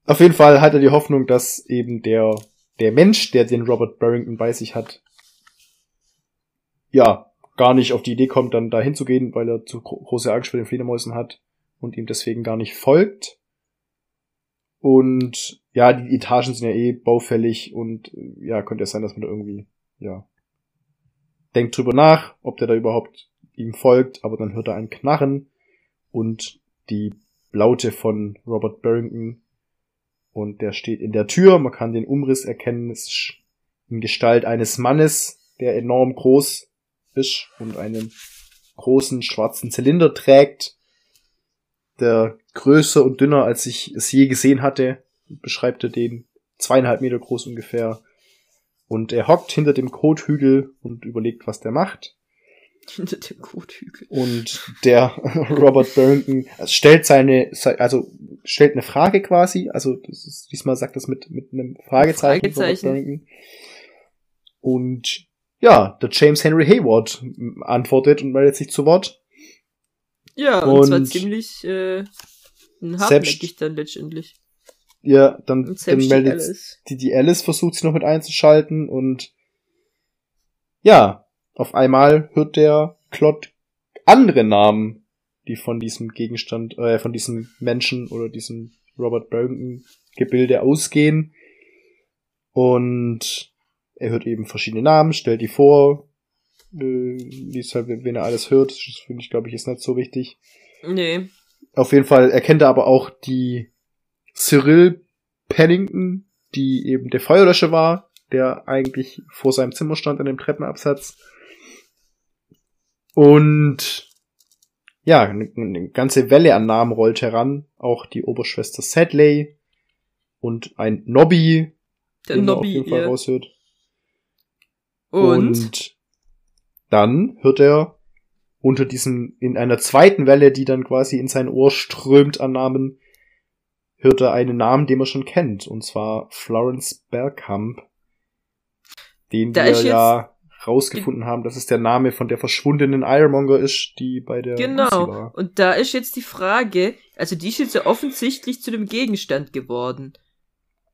Auf jeden Fall hat er die Hoffnung, dass eben der, der Mensch, der den Robert Barrington bei sich hat, ja, gar nicht auf die Idee kommt, dann da hinzugehen, weil er zu gro große Angst vor den Fledermäusen hat und ihm deswegen gar nicht folgt. Und ja, die Etagen sind ja eh baufällig und äh, ja, könnte es sein, dass man da irgendwie, ja, denkt drüber nach, ob der da überhaupt ihm folgt, aber dann hört er ein Knarren und die Laute von Robert Barrington und der steht in der Tür, man kann den Umriss erkennen, es ist in Gestalt eines Mannes, der enorm groß ist und einen großen schwarzen Zylinder trägt, der größer und dünner als ich es je gesehen hatte, beschreibt er den, zweieinhalb Meter groß ungefähr. Und er hockt hinter dem Kothügel und überlegt, was der macht. Hinter dem Kothügel. Und der Robert Barrington stellt seine, also stellt eine Frage quasi, also ist, diesmal sagt das mit, mit einem Fragezeichen, Fragezeichen. Und ja, der James Henry Hayward antwortet und meldet sich zu Wort. Ja, und, und zwar ziemlich äh, hartnäckig dann letztendlich. Ja, dann, dann meldet die, die Alice versucht sich noch mit einzuschalten und ja, auf einmal hört der Klott andere Namen, die von diesem Gegenstand, äh, von diesem Menschen oder diesem Robert Barrington Gebilde ausgehen. Und er hört eben verschiedene Namen, stellt die vor, äh, liest halt, wen er alles hört. Das finde ich, glaube ich, ist nicht so wichtig. Nee. Auf jeden Fall erkennt er aber auch die Cyril Pennington, die eben der Feuerlöscher war, der eigentlich vor seinem Zimmer stand an dem Treppenabsatz. Und ja, eine, eine ganze Welle an Namen rollt heran. Auch die Oberschwester Sadley und ein Nobby, der den Nobby, auf jeden Fall raushört. Und? und dann hört er unter diesem, in einer zweiten Welle, die dann quasi in sein Ohr strömt an Namen, hört er einen Namen, den man schon kennt, und zwar Florence Bergkamp, den Da wir ja rausgefunden haben, dass es der Name von der verschwundenen Ironmonger ist, die bei der Lucy Genau. war. Und da ist jetzt die Frage, also die ist jetzt ja offensichtlich zu dem Gegenstand geworden.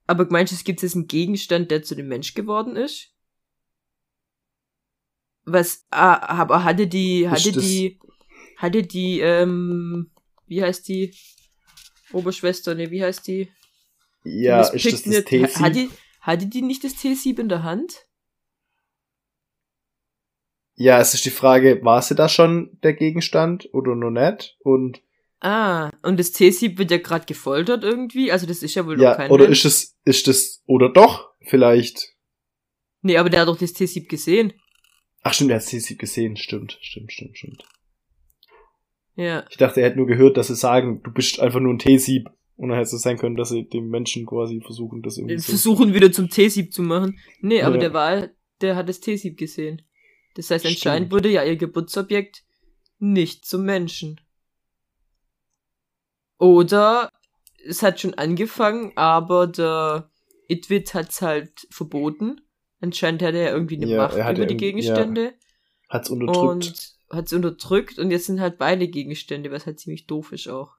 Aber meinst du, es gibt jetzt einen Gegenstand, der zu dem Mensch geworden ist? Was, ah, aber hatte die, hatte die, hatte die, ähm, wie heißt die? Oberschwester, ne, wie heißt die? Ja, Miss ist das das Picknett, T-Sieb? Hatte, hatte die nicht das T-Sieb in der Hand? Ja, es ist die Frage, war sie da schon der Gegenstand oder noch nicht? Und Ah, und das T-Sieb wird ja gerade gefoltert irgendwie, also das ist ja wohl noch ja, kein oder Mensch. ist es, ist das, oder doch, vielleicht. Nee, aber der hat doch das T-Sieb gesehen. Ach stimmt, er hat T-Sieb gesehen, stimmt, stimmt, stimmt, stimmt. Ja. Ich dachte, er hätte nur gehört, dass sie sagen, du bist einfach nur ein T-Sieb. Und dann hätte es sein können, dass sie dem Menschen quasi versuchen, das irgendwie so. versuchen wieder zum T-Sieb zu machen. Nee, aber Ja. der war, der hat das T-Sieb gesehen. Das heißt, Stimmt. anscheinend wurde ja ihr Geburtsobjekt nicht zum Menschen. Oder es hat schon angefangen, aber der Itwit hat's halt verboten. Anscheinend hat er irgendwie eine Ja, Macht er über die Gegenstände Hat's unterdrückt. und hat's unterdrückt und jetzt sind halt beide Gegenstände, was halt ziemlich doof ist auch.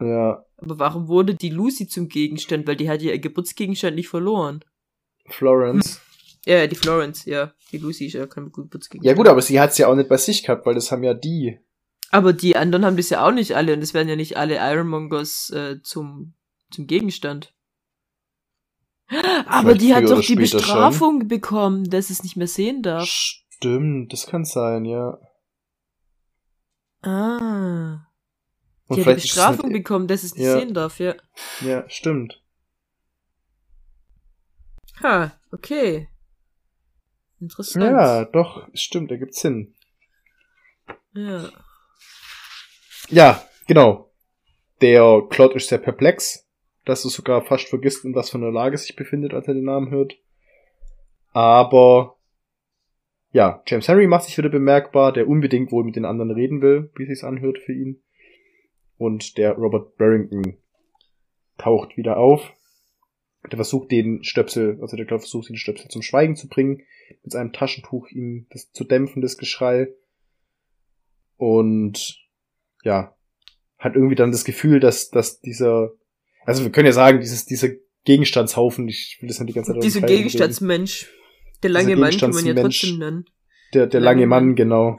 Ja, Aber warum wurde die Lucy zum Gegenstand? Weil die hat ja ihr Geburtsgegenstand nicht verloren. Florence. Ja, die Florence, ja. Die Lucy ist ja kein Geburtsgegenstand. Ja gut, aber sie hat's ja auch nicht bei sich gehabt, weil das haben ja die. Aber die anderen haben das ja auch nicht alle und es werden ja nicht alle Ironmongers äh, zum, zum Gegenstand. Aber Vielleicht die hat doch die Bestrafung bekommen, dass es nicht mehr sehen darf. Stimmt, das kann sein, ja. Ah. Und Die hat die Bestrafung nicht- bekommen, dass es nicht Ja. sehen darf, ja. Ja, stimmt. Ha, okay. Interessant. Ja, doch, stimmt, da gibt's Sinn. ja. Ja, genau. Der Claude ist sehr perplex, dass er sogar fast vergisst, in was für einer Lage sich befindet, als er den Namen hört. Aber ja, James Henry macht sich wieder bemerkbar, der unbedingt wohl mit den anderen reden will, wie sich's anhört für ihn. Und der Robert Barrington taucht wieder auf. Der versucht den Stöpsel, also der Claude versucht den Stöpsel zum Schweigen zu bringen, mit seinem Taschentuch ihm das zu dämpfen, das Geschrei. Und ja, hat irgendwie dann das Gefühl, dass, dass dieser, also wir können ja sagen, dieses, dieser Gegenstandshaufen, ich will das nicht die ganze Zeit Dieser Gegenstandsmensch. Der lange Mann kann man ja trotzdem nennen. der, der lange Mann, genau,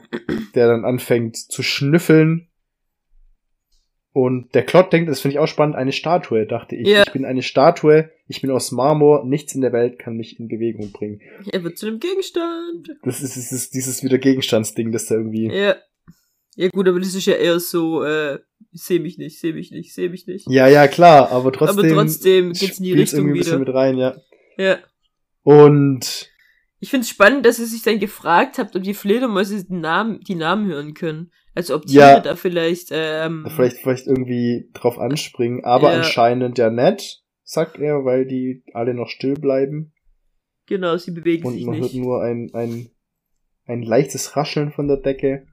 der dann anfängt zu schnüffeln. Und der Klott denkt, das finde ich auch spannend, eine Statue, dachte ich. Ja. Ich bin eine Statue, ich bin aus Marmor, nichts in der Welt kann mich in Bewegung bringen. Er wird zu einem Gegenstand. Das ist dieses, dieses wieder Gegenstandsding, das da irgendwie. Ja. Ja gut, aber das ist ja eher so, äh, seh mich nicht, seh mich nicht, seh mich nicht. Ja, ja, klar, aber trotzdem. aber trotzdem geht's in die Richtung irgendwie ein bisschen wieder. mit rein, ja. Ja. Und Ich find's spannend, dass ihr sich dann gefragt habt, ob die Fledermäuse die Namen, die Namen hören können. Also ob Tiere Ja. da vielleicht, ähm, vielleicht, vielleicht irgendwie drauf anspringen, aber Ja. anscheinend ja nett, sagt er, weil die alle noch still bleiben genau, sie bewegen und sich man hört nicht. nur ein, ein, ein leichtes Rascheln von der Decke.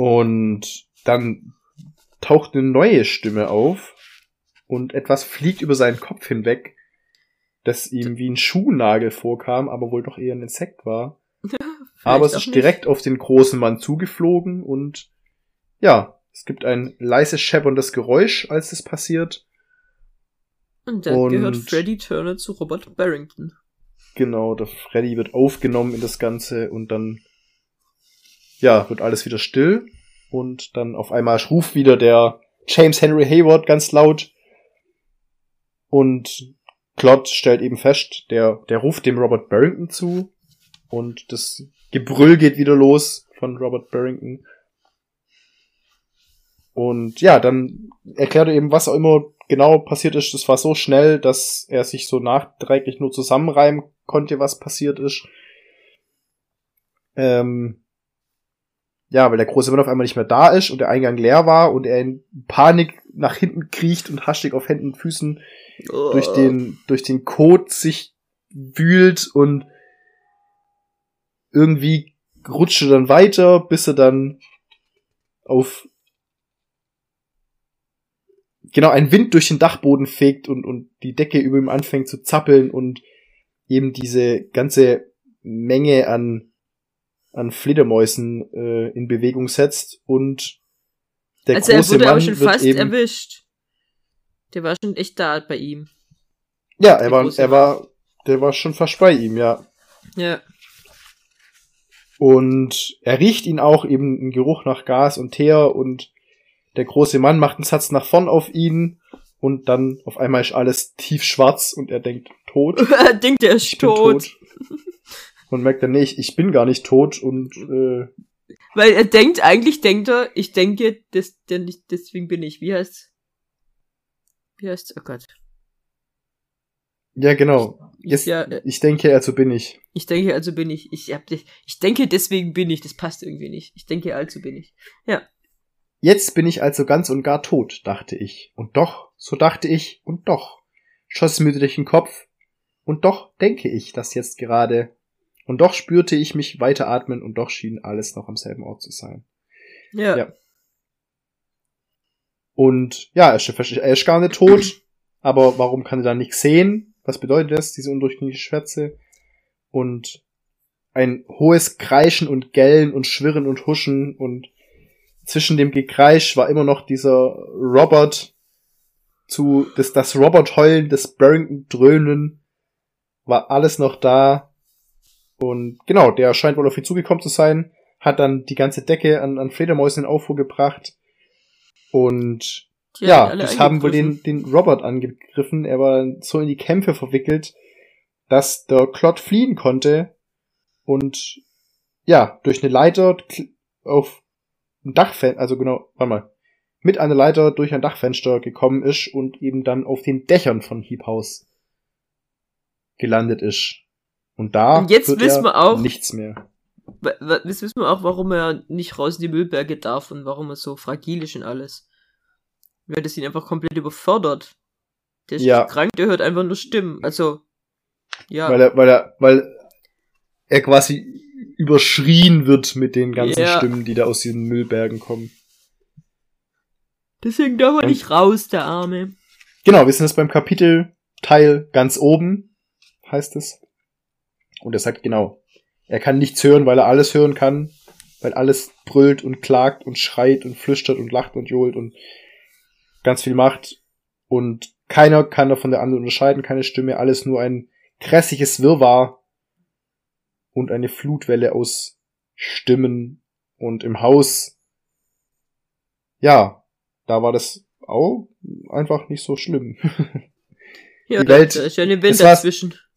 Und dann taucht eine neue Stimme auf und etwas fliegt über seinen Kopf hinweg. das ihm wie ein Schuhnagel vorkam, aber wohl doch eher ein Insekt war. Aber es ist nicht. direkt auf den großen Mann zugeflogen und ja, es gibt ein leises schepperndes Geräusch, als es passiert. Und dann und- gehört Freddy Turner zu Robert Barrington. Genau, der Freddy wird aufgenommen in das Ganze und dann, ja, wird alles wieder still und dann auf einmal ruft wieder der James Henry Hayward ganz laut und Claude stellt eben fest, der, der ruft dem Robert Barrington zu und das Gebrüll geht wieder los von Robert Barrington. Und ja, dann erklärt er eben, was auch immer genau passiert ist. Das war so schnell, dass er sich so nachträglich nur zusammenreimen konnte, was passiert ist. Ähm, ja, weil der große Mann auf einmal nicht mehr da ist und der Eingang leer war und er in Panik nach hinten kriecht und hastig auf Händen und Füßen durch Oh. den, durch den Kot sich wühlt und irgendwie rutscht er dann weiter, bis er dann auf genau ein Wind durch den Dachboden fegt und, und die Decke über ihm anfängt zu zappeln und eben diese ganze Menge an, an Fledermäusen äh, in Bewegung setzt und der also er große wurde Mann auch schon fast erwischt. Der war schon echt da bei ihm. ja, er der war, er war, der war schon fast bei ihm, ja. Ja. Und er riecht ihn auch eben einen Geruch nach Gas und Teer und der große Mann macht einen Satz nach vorn auf ihn und dann auf einmal ist alles tiefschwarz und er denkt tot. er denkt, er ist tot. tot. Und merkt dann, nee, ich, ich bin gar nicht tot und äh, Weil er denkt, eigentlich denkt er, ich denke, das, der nicht, deswegen bin ich. Wie heißt's? Wie heißt's? Oh Gott. ja genau. Ich, Jetzt, ja, äh, ich denke, also bin ich. ich denke, also bin ich. Ich, hab, dich- ich denke, deswegen bin ich. Das passt irgendwie nicht. Ich denke, also bin ich. Jetzt bin ich also ganz und gar tot, dachte ich. Und doch, so dachte ich, und doch, schoss mir durch den Kopf. Und doch denke ich das jetzt gerade. Und doch spürte ich mich weiteratmen und doch schien alles noch am selben Ort zu sein. Ja. Ja. Und ja, er ist, er ist gar nicht tot, aber warum kann er dann nichts sehen? Was bedeutet das, diese undurchdringliche Schwärze? Und ein hohes Kreischen und Gellen und Schwirren und Huschen und zwischen dem Gekreisch war immer noch dieser Robert zu, das, das Robert-Heulen, das Barrington-Dröhnen war alles noch da. Und genau, der scheint wohl auf ihn zugekommen zu sein, hat dann die ganze Decke an, an Fledermäusen in Aufruhr gebracht. Und Die ja, das haben wohl den, den Robert angegriffen. Er war so in die Kämpfe verwickelt, dass der Klott fliehen konnte und ja, durch eine Leiter auf ein Dachfenster, also genau, warte mal, mit einer Leiter durch ein Dachfenster gekommen ist und eben dann auf den Dächern von Heap House gelandet ist. Und da Und jetzt wissen wir auch- nichts mehr. Jetzt wissen wir auch, warum er nicht raus in die Müllberge darf und warum er so fragil ist und alles. Weil das ihn einfach komplett überfordert. Der ist Ja. krank, der hört einfach nur Stimmen. Also, ja. Weil er, weil er, weil er quasi überschrien wird mit den ganzen Ja. Stimmen, die da aus diesen Müllbergen kommen. Deswegen darf er Und- nicht raus, der Arme. Genau, wir sind jetzt beim Kapitelteil ganz oben, heißt es. Und er sagt genau, er kann nichts hören, weil er alles hören kann, weil alles brüllt und klagt und schreit und flüstert und lacht und johlt und ganz viel macht. Und keiner kann da von der anderen unterscheiden, keine Stimme, alles nur ein grässliches Wirrwarr und eine Flutwelle aus Stimmen und im Haus. Ja, da war das auch einfach nicht so schlimm. Ja, Die Welt- ist ja eine das Wind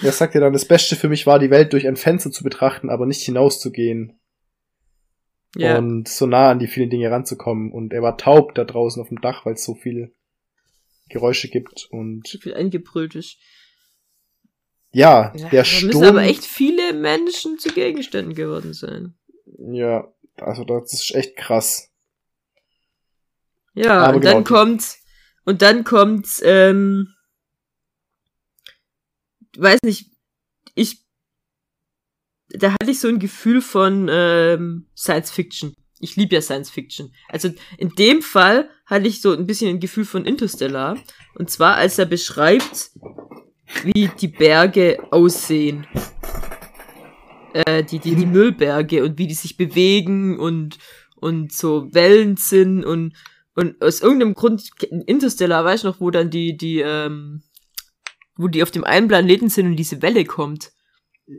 Er sagte dann, das Beste für mich war, die Welt durch ein Fenster zu betrachten, aber nicht hinauszugehen Ja. und so nah an die vielen Dinge ranzukommen. Und er war taub da draußen auf dem Dach, weil es so viele Geräusche gibt. Und so viel eingebrüllt ist. ja, Ja, der Sturm. müssen aber echt viele Menschen zu Gegenständen geworden sein. Ja, also das ist echt krass. Ja, Aber und genau, dann kommt, und dann kommt, ähm, weiß nicht, ich, da hatte ich so ein Gefühl von ähm, Science Fiction. Ich liebe ja Science Fiction. Also in dem Fall hatte ich so ein bisschen ein Gefühl von Interstellar. Und zwar, als er beschreibt, wie die Berge aussehen. Äh, die, die, die Müllberge und wie die sich bewegen und, und so Wellen sind und, und aus irgendeinem Grund, Interstellar, weiß ich noch, wo dann die, die, ähm, wo die auf dem einen Planeten sind und diese Welle kommt.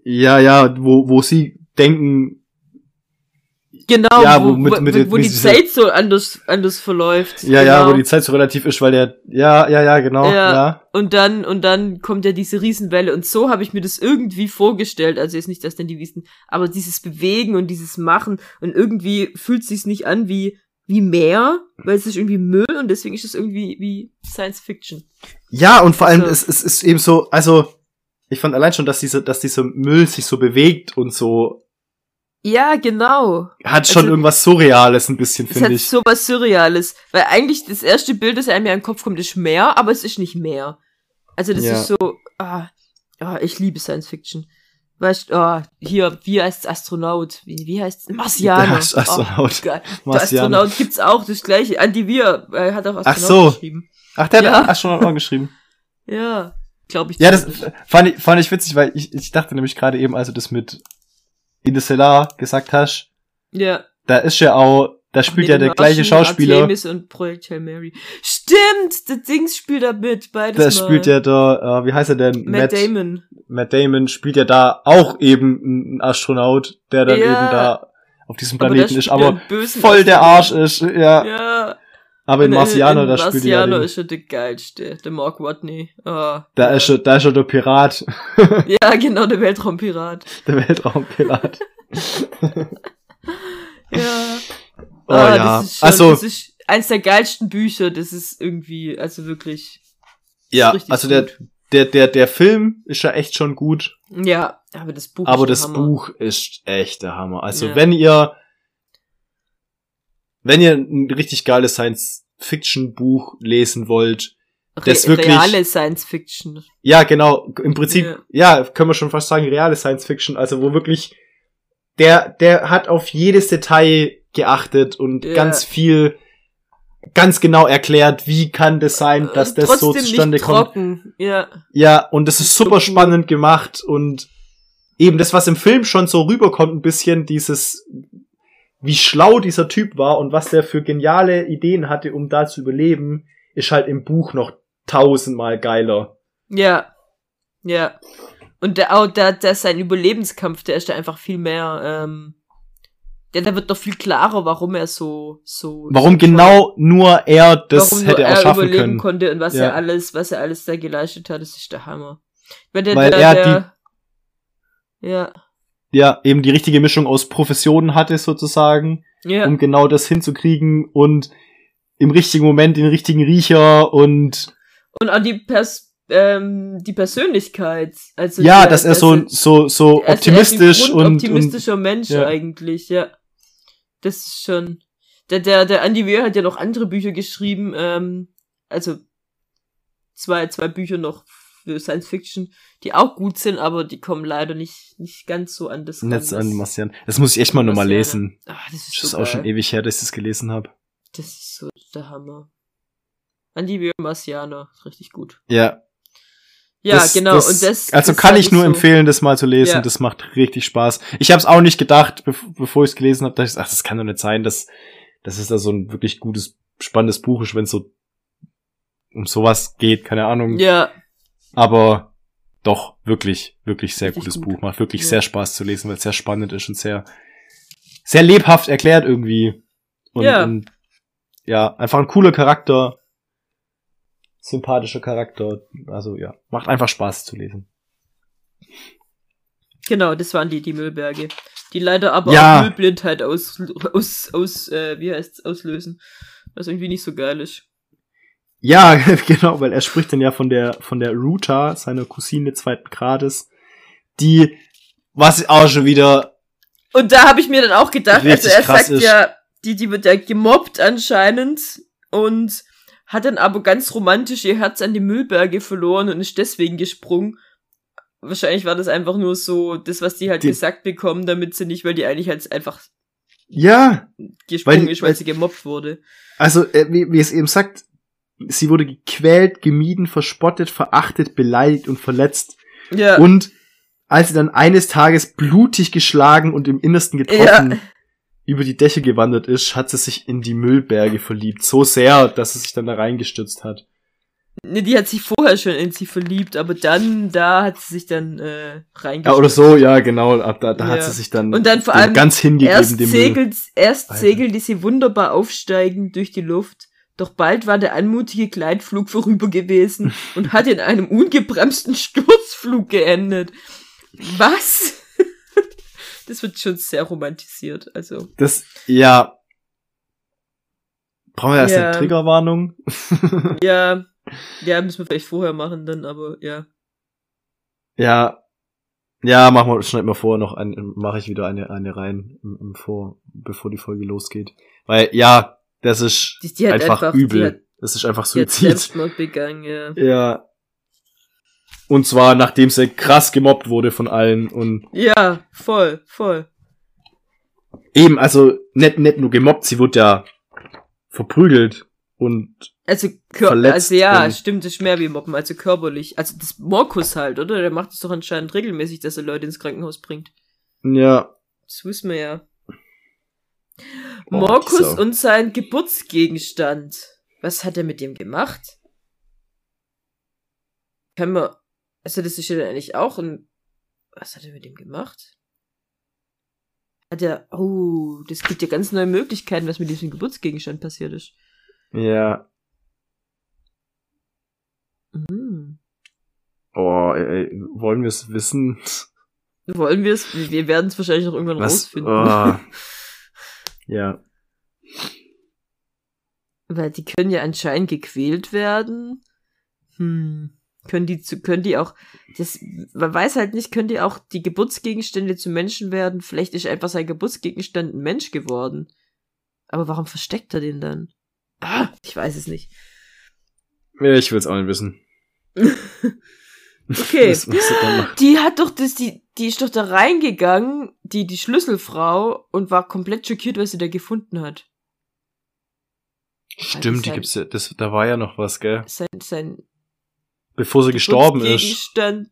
Ja, ja, wo, wo sie denken, Genau, Ja, wo, wo mit- wo, mit- wo, mit wo die dieser- Zeit so anders, anders verläuft. ja, genau. ja, wo die Zeit so relativ ist, weil der, ja, ja, ja, genau, Ja. ja. Und dann, und dann kommt ja diese Riesenwelle. Und so habe ich mir das irgendwie vorgestellt. Also jetzt nicht, dass dann die wissen, aber dieses Bewegen und dieses Machen. Und irgendwie fühlt sich's nicht an wie, wie Meer, weil es ist irgendwie Müll und deswegen ist es irgendwie wie Science Fiction. Ja, und vor allem, So. es, es ist eben so, also, ich fand allein schon, dass diese, dass dieser Müll sich so bewegt und so, Ja, genau. hat schon Also- irgendwas Surreales ein bisschen, Es finde hat ich. so was Surreales. Weil eigentlich das erste Bild, das einem ja in den Kopf kommt, ist Meer, aber es ist nicht Meer. Also das Ja. ist so, ah, ah, ich liebe Science Fiction. Weißt du, ah, hier, wie heißt Astronaut? Wie, wie heißt Marsianer? Der heißt Astronaut. Oh, geil. Der. Astronaut gibt's auch, das gleiche. Andy Weir äh, hat auch Astronaut Ach so. geschrieben. Ach, der Ja. hat Astronaut auch geschrieben. Ja, glaube ich. Ja, das fand ich, fand ich witzig, weil ich, ich dachte nämlich gerade eben, als du das mit Interstellar gesagt hast, Ja. da ist ja auch, da spielt ja der gleiche Martian, Schauspieler, Artemis und Project Hail Mary. Stimmt, der Dings spielt da mit, beides da mal. spielt ja der, äh, wie heißt er denn? Matt, Damon. Matt Damon spielt ja da auch eben einen Astronaut, der dann Ja. eben da auf diesem Aber Planeten der ist, ja aber voll der Arsch ist, ja. Ja. Aber in Marciano, in da spielt er ja Marciano ist er der geilste, der Mark Watney. Ah, da ja. ist er, da ist er der Pirat, Ja, genau, der Weltraumpirat. der Weltraumpirat. Ja. Oh Ah, ja, Das ist schon, also, das ist eins der geilsten Bücher, das ist irgendwie, also wirklich. ja, also gut. der, der, der Film ist ja echt schon gut, Ja, aber das Buch aber ist der das Hammer. Buch ist echt der Hammer. Also Ja. wenn ihr, wenn ihr ein richtig geiles Science-Fiction-Buch lesen wollt, das Re wirklich- reale Science Fiction. Ja, genau. Im Prinzip, Ja. ja. können wir schon fast sagen, reale Science Fiction. Also wo wirklich der, der hat auf jedes Detail geachtet und Ja. ganz viel, ganz genau erklärt, wie kann das sein, dass Äh, das so trotzdem zustande nicht kommt. Ja. Ja, und das ist So super spannend gemacht und eben das, was im Film schon so rüberkommt, ein bisschen dieses, wie schlau dieser Typ war und was der für geniale Ideen hatte, um da zu überleben, ist halt im Buch noch tausendmal geiler. Ja. Ja. Und der, auch der, der sein Überlebenskampf, der ist da einfach viel mehr, ähm, der, da wird doch viel klarer, warum er so, so. Warum genau nur er das warum hätte nur er schaffen überleben können. konnte und was Ja. er alles, was er alles da geleistet hat, das ist der Hammer. Weil, der, Weil der, er der, ja, Ja, eben die richtige Mischung aus Professionen hatte sozusagen, ja, um genau das hinzukriegen und im richtigen Moment den richtigen Riecher und und auch die Pers ähm, die Persönlichkeit, also ja, der- dass er so so so ist- optimistisch und, und optimistischer Mensch ja. eigentlich, ja. Das ist schon. Der, der, der Andy Weir hat ja noch andere Bücher geschrieben, ähm, also zwei, zwei Bücher noch für Science Fiction, die auch gut sind, aber die kommen leider nicht, nicht ganz so an das Netz an das- Marcian. Das muss ich echt mal nochmal lesen. Ah, das ist, Das ist auch schon ewig her, dass ich das gelesen habe. Das ist so der Hammer. Andy Weir Marcianer, ist richtig gut. Ja. Ja, das, genau. Das, und das. also das kann fand ich nur so, empfehlen, das mal zu lesen. Ja. Das macht richtig Spaß. Ich habe es auch nicht gedacht, bev bevor ich es gelesen habe, dachte ich, ach, das kann doch nicht sein, dass, dass es da so ein wirklich gutes, spannendes Buch ist, wenn es so um sowas geht, keine Ahnung. Ja, Aber doch, wirklich, wirklich sehr Richtig gutes gut. Buch. Macht wirklich Ja. sehr Spaß zu lesen, weil es sehr spannend ist und sehr, sehr lebhaft erklärt irgendwie. Und, Ja. und ja, einfach ein cooler Charakter. Sympathischer Charakter. Also ja, macht einfach Spaß zu lesen. genau, das waren die, die Müllberge. Die leider aber Ja. auch Müllblindheit aus, aus, aus, äh, wie heißt's, auslösen. Was irgendwie nicht so geil ist. Ja, genau, weil er spricht dann ja von der, von der Ruta, seiner Cousine zweiten Grades, die, was auch schon wieder, Und da habe ich mir dann auch gedacht, also er sagt ist. ja, die, die wird ja gemobbt anscheinend und hat dann aber ganz romantisch ihr Herz an die Müllberge verloren und ist deswegen gesprungen. Wahrscheinlich war das einfach nur so, das, was die halt Die- gesagt bekommen, damit sie nicht, weil die eigentlich halt einfach ja, gesprungen Weil- ist, weil weil- sie gemobbt wurde. also, äh, wie, wie es eben sagt, sie wurde gequält, gemieden, verspottet, verachtet, beleidigt und verletzt. Ja. Und als sie dann eines Tages blutig geschlagen und im Innersten getroffen Ja. Über die Dächer gewandert ist, hat sie sich in die Müllberge verliebt. So sehr, dass sie sich dann da reingestürzt hat. Ne, die hat sich vorher schon in sie verliebt, aber dann, da hat sie sich dann äh, Ja, reingestellt. oder so, ja, genau. Ab da, da hat Ja. sie sich dann Und dann vor allem ganz hingegeben Erst dem segelt, erst Alter. segelte sie wunderbar aufsteigend durch die Luft, doch bald war der anmutige Gleitflug vorüber gewesen und hat in einem ungebremsten Sturzflug geendet. Was? Das wird schon sehr romantisiert, also. Das, ja. Brauchen wir erst Ja. eine Triggerwarnung? Ja, ja, müssen wir vielleicht vorher machen dann, aber ja. Ja. Ja, machen wir, schneiden wir vorher noch ein, mache ich wieder eine, eine rein, im, im vor, bevor die Folge losgeht. Weil, ja, das ist Die, die einfach, einfach, übel. Hat, das ist einfach die hat Suizid. Selbstmord begangen, ja. Ja. Und zwar, nachdem sie krass gemobbt wurde von allen und Ja, voll, voll. eben, also, nicht, nicht nur gemobbt, sie wurde ja verprügelt und Also, kör Verletzt also ja, stimmt, das ist mehr wie Mobben, also körperlich. Also das Morkus halt, oder? Der macht es doch anscheinend regelmäßig, dass er Leute ins Krankenhaus bringt. ja. Das wissen wir ja. Boah, Morkus und sein Geburtsgegenstand. Was hat er mit dem gemacht? Kann man. Also, das ist ja dann eigentlich auch ein. Was hat er mit dem gemacht? Hat er. Oh, das gibt ja ganz neue Möglichkeiten, was mit diesem Geburtsgegenstand passiert ist. Ja. Mhm. Oh, ey, wollen wir es wissen? Wollen wir es? Wir werden es wahrscheinlich noch irgendwann Was? rausfinden. Oh. Ja. Weil die können ja anscheinend gequält werden. Hm. Können die zu, können die auch, das, man weiß halt nicht, können die auch die Geburtsgegenstände zu Menschen werden? Vielleicht ist einfach sein Geburtsgegenstand ein Mensch geworden. Aber warum versteckt er den dann? Ah, ich weiß es nicht. Ich will es auch nicht wissen. Okay. Die hat doch das, die, die ist doch da reingegangen, die, die Schlüsselfrau, und war komplett schockiert, was sie da gefunden hat. Stimmt, die sein- gibt's ja, das, da war ja noch was, gell? Sein, sein Bevor sie gestorben ist. Gegenstand.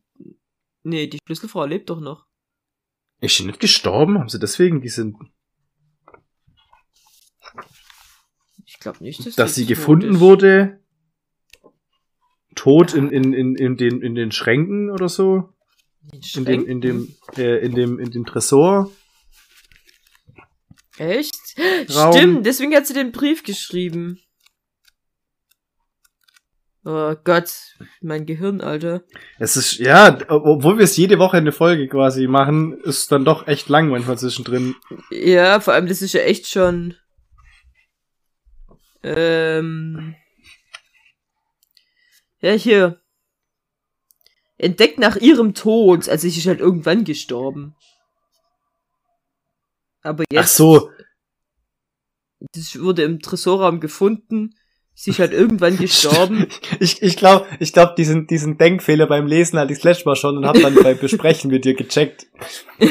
Nee, die Schlüsselfrau lebt doch noch. Ist sie nicht gestorben? Haben sie deswegen diese, Ich glaube nicht, dass, dass sie gefunden ist. wurde? Tot in, in, in, in den, in den Schränken oder so? In, In dem, in dem, äh, in dem, in dem Tresor? Echt? Raum. Stimmt, deswegen hat sie den Brief geschrieben. Oh Gott, mein Gehirn, Alter. Es ist, ja, obwohl wir es jede Woche eine Folge quasi machen, ist dann doch echt lang manchmal zwischendrin. Ja, vor allem, das ist ja echt schon. Ähm. Ja, hier. Entdeckt nach ihrem Tod. Also, sie ist halt irgendwann gestorben. Aber jetzt. Ach so, Das wurde im Tresorraum gefunden. Sie ist halt irgendwann gestorben. Ich, ich glaube, ich glaub, diesen, diesen Denkfehler beim Lesen hatte ich das letzte Mal schon und habe dann beim Besprechen mit dir gecheckt.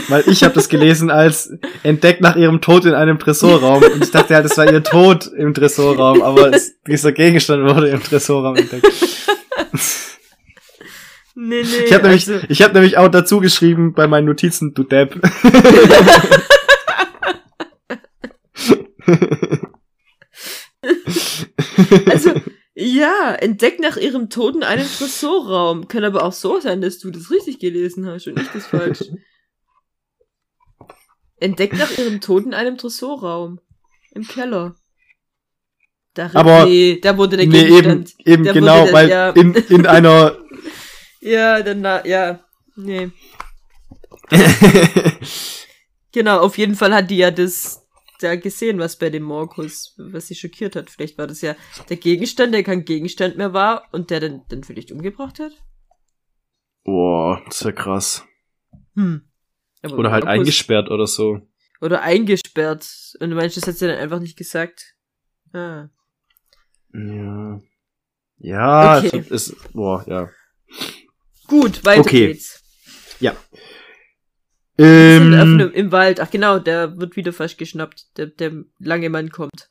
Weil ich habe das gelesen als entdeckt nach ihrem Tod in einem Tresorraum. Und ich dachte halt, das war ihr Tod im Tresorraum, aber es, dieser Gegenstand wurde im Tresorraum entdeckt. Nee, nee. Ich habe nämlich, also, ich hab nämlich auch dazu geschrieben bei meinen Notizen, du Depp. also, ja, entdeckt nach ihrem Tod in einem Tresorraum. Kann aber auch so sein, dass du das richtig gelesen hast und ich das falsch. Entdeckt nach ihrem Tod in einem Tresorraum. Im Keller. Da, Aber- nee, da wurde der nee, eben, Gegenstand. eben Da genau, das, weil ja. in, in einer Ja, dann, na, ja, nee. Genau, auf jeden Fall hat die ja das da gesehen, was bei dem Morkus, was sie schockiert hat. Vielleicht war das ja der Gegenstand, der kein Gegenstand mehr war und der dann, dann vielleicht umgebracht hat. Boah, das wäre krass. Hm. Aber Oder halt Markus- eingesperrt oder so. Oder eingesperrt. Und du meinst, das hat sie dann einfach nicht gesagt. Ah. Ja. Ja, Okay. es ist, boah, ja. Gut, weiter Okay. geht's. Auf Ähm, einem- Im Wald. Ach genau, der wird wieder fast geschnappt. Der, der lange Mann kommt.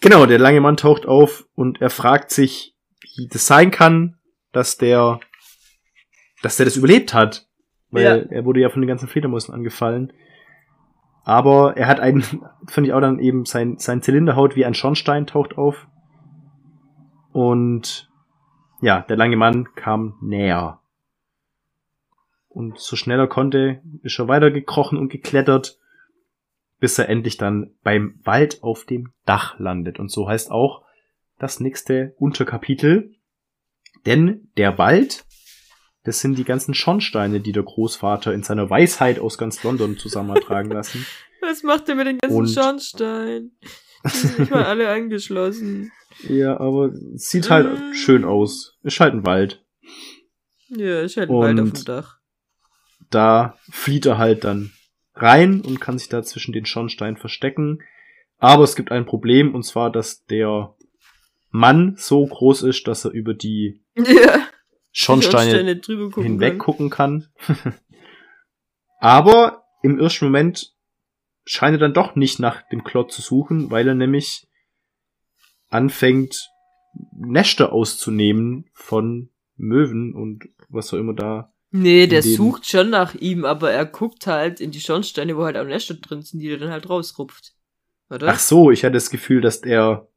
Genau, der lange Mann taucht auf und er fragt sich, wie das sein kann, dass der, dass der das überlebt hat. Weil Ja. er wurde ja von den ganzen Fledermäusen angefallen. Aber er hat einen, finde ich auch dann eben, sein, sein Zylinderhaut wie ein Schornstein taucht auf. Und ja, der lange Mann kam näher. Und so schnell er konnte, ist er weitergekrochen und geklettert, bis er endlich dann beim Wald auf dem Dach landet. Und so heißt auch das nächste Unterkapitel. Denn der Wald, das sind die ganzen Schornsteine, die der Großvater in seiner Weisheit aus ganz London zusammen hat tragen lassen. Was macht er mit den ganzen Und- Schornsteinen? Die sind nicht mal alle angeschlossen. Ja, aber sieht halt Mm. schön aus. Ist halt ein Wald. Ja, ist halt ein Wald auf Und- dem Dach. Da flieht er halt dann rein und kann sich da zwischen den Schornsteinen verstecken. Aber es gibt ein Problem, und zwar, dass der Mann so groß ist, dass er über die Ja. Schornsteine gucken hinweg kann. gucken kann. Aber im ersten Moment scheint er dann doch nicht nach dem Klot zu suchen, weil er nämlich anfängt, Nester auszunehmen von Möwen und was auch immer da. Nee, der dem- sucht schon nach ihm, aber er guckt halt in die Schornsteine, wo halt auch Nester drin sind, die er dann halt rausrupft. Oder? Ach so, ich hatte das Gefühl, dass der,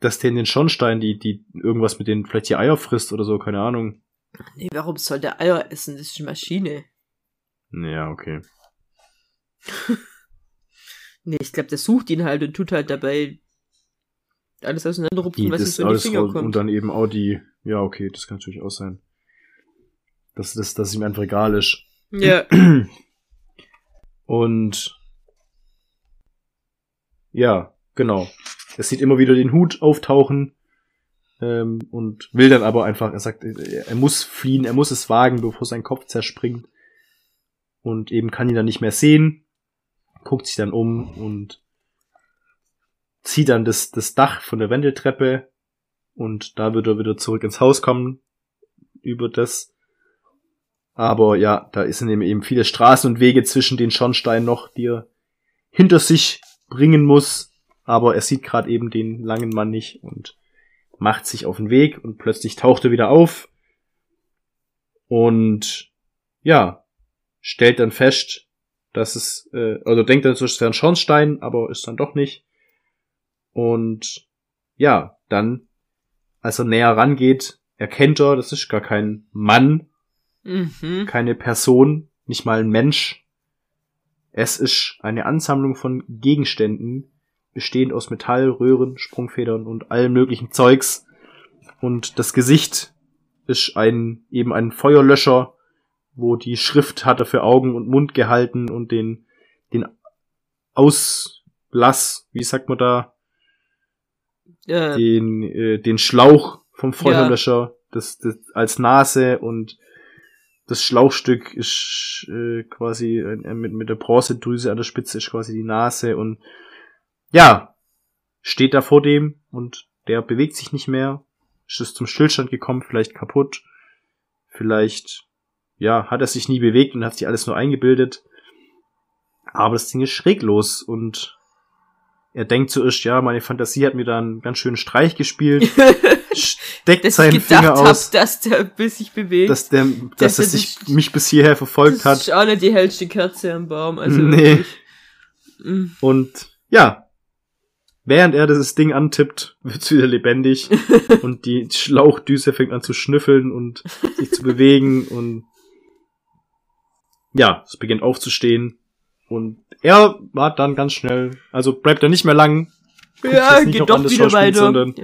dass der in den Schornstein die, die irgendwas mit denen vielleicht die Eier frisst oder so, keine Ahnung. Nee, warum soll der Eier essen? Das ist eine Maschine. Ja, okay. Nee, ich glaube, der sucht ihn halt und tut halt dabei alles auseinanderrupfen, was ihm so in die Finger kommt. und dann eben auch die, ja, okay, das kann natürlich auch sein. Dass das, dass es ihm einfach egal ist. ja. Und ja, genau. Er sieht immer wieder den Hut auftauchen ähm, und will dann aber einfach, er sagt, er er muss fliehen, er muss es wagen, bevor sein Kopf zerspringt. Und eben kann ihn dann nicht mehr sehen, guckt sich dann um und zieht dann das, das Dach von der Wendeltreppe und da wird er wieder zurück ins Haus kommen über das. Aber ja, da sind eben eben viele Straßen und Wege zwischen den Schornsteinen noch, die er hinter sich bringen muss. Aber er sieht gerade eben den langen Mann nicht und macht sich auf den Weg und plötzlich taucht er wieder auf und ja, stellt dann fest, dass es, äh, also denkt dann, es wäre ein Schornstein, aber ist dann doch nicht. Und ja, dann, als er näher rangeht, erkennt er, das ist gar kein Mann, Mhm. keine Person, nicht mal ein Mensch. Es ist eine Ansammlung von Gegenständen, bestehend aus Metall, Röhren, Sprungfedern und allem möglichen Zeugs. Und das Gesicht ist ein, eben ein Feuerlöscher, wo die Schrift hat er für Augen und Mund gehalten und den, den Auslass, wie sagt man da, Ja, den, äh, den Schlauch vom Feuerlöscher das, das, als Nase und das Schlauchstück ist äh, quasi äh, mit, mit der Bronzedrüse an der Spitze ist quasi die Nase und ja, steht da vor dem und der bewegt sich nicht mehr, ist es zum Stillstand gekommen, vielleicht kaputt, vielleicht, ja, hat er sich nie bewegt und hat sich alles nur eingebildet, aber das Ding ist schräglos und er denkt zuerst, ja, meine Fantasie hat mir da einen ganz schönen Streich gespielt, steckt dass seinen ich gedacht Finger hab, aus, dass der bis sich bewegt. dass der, dass Das er sich mich bis hierher verfolgt das hat. ist auch nicht die hellste Kerze am Baum. Also Nee. wirklich. Mm. Und ja, während er dieses Ding antippt, wird's wieder lebendig und die Schlauchdüse fängt an zu schnüffeln und sich zu bewegen und ja, es beginnt aufzustehen und er war dann ganz schnell, also bleibt er nicht mehr lang, Ja, geht doch das wieder weiter. sondern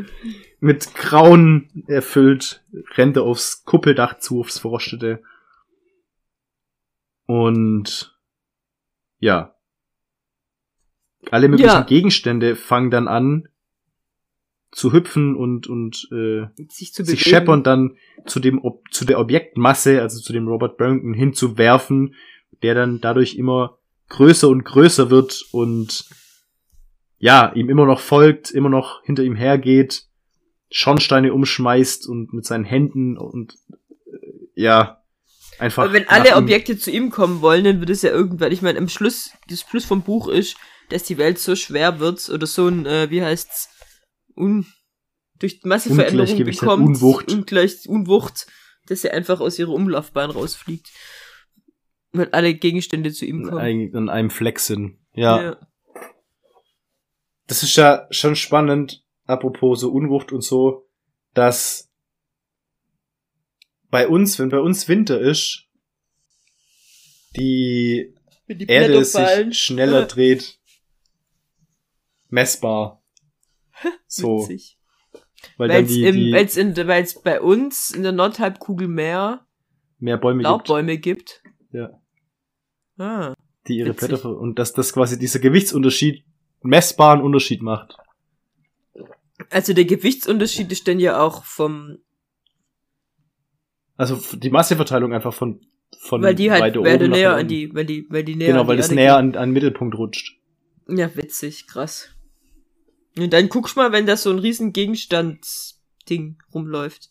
mit Grauen erfüllt, rennt er aufs Kuppeldach zu, aufs Verrostete. Und ja. Alle möglichen Ja. Gegenstände fangen dann an zu hüpfen und, und äh, sich zu sich scheppern dann zu dem Ob zu der Objektmasse, also zu dem Robert Barrington hinzuwerfen, der dann dadurch immer größer und größer wird und ja, ihm immer noch folgt, immer noch hinter ihm hergeht, Schornsteine umschmeißt und mit seinen Händen und äh, ja, einfach. Aber wenn alle Objekte zu ihm kommen wollen, dann wird es ja irgendwann, ich meine, im Schluss, das Schluss vom Buch ist, dass die Welt so schwer wird oder so ein, äh, wie heißt's, un, durch Masseveränderung bekommt, Unwucht. Ungleich, Unwucht, dass er einfach aus ihrer Umlaufbahn rausfliegt. Weil alle Gegenstände zu ihm kommen. an einem Fleck sind. Ja. Das ist ja schon spannend, apropos so Unwucht und so, dass bei uns, wenn bei uns Winter ist, die die Erde fallen. sich schneller dreht. Messbar. So. Witzig. Weil Weil's, die, im, die weil's, in, weil's bei uns in der Nordhalbkugel mehr mehr Bäume gibt, Laubbäume gibt. Ja. Ah. die ihre. Blätter und dass das quasi dieser Gewichtsunterschied messbaren Unterschied macht. Also der Gewichtsunterschied ist dann ja auch vom, Also die Masseverteilung einfach von von weil die halt oben nach näher an die, weil die, weil die näher genau, an weil das näher an, an den Mittelpunkt rutscht. Ja, witzig, krass. Und dann guckst mal, wenn da so ein riesen Gegenstandsding rumläuft.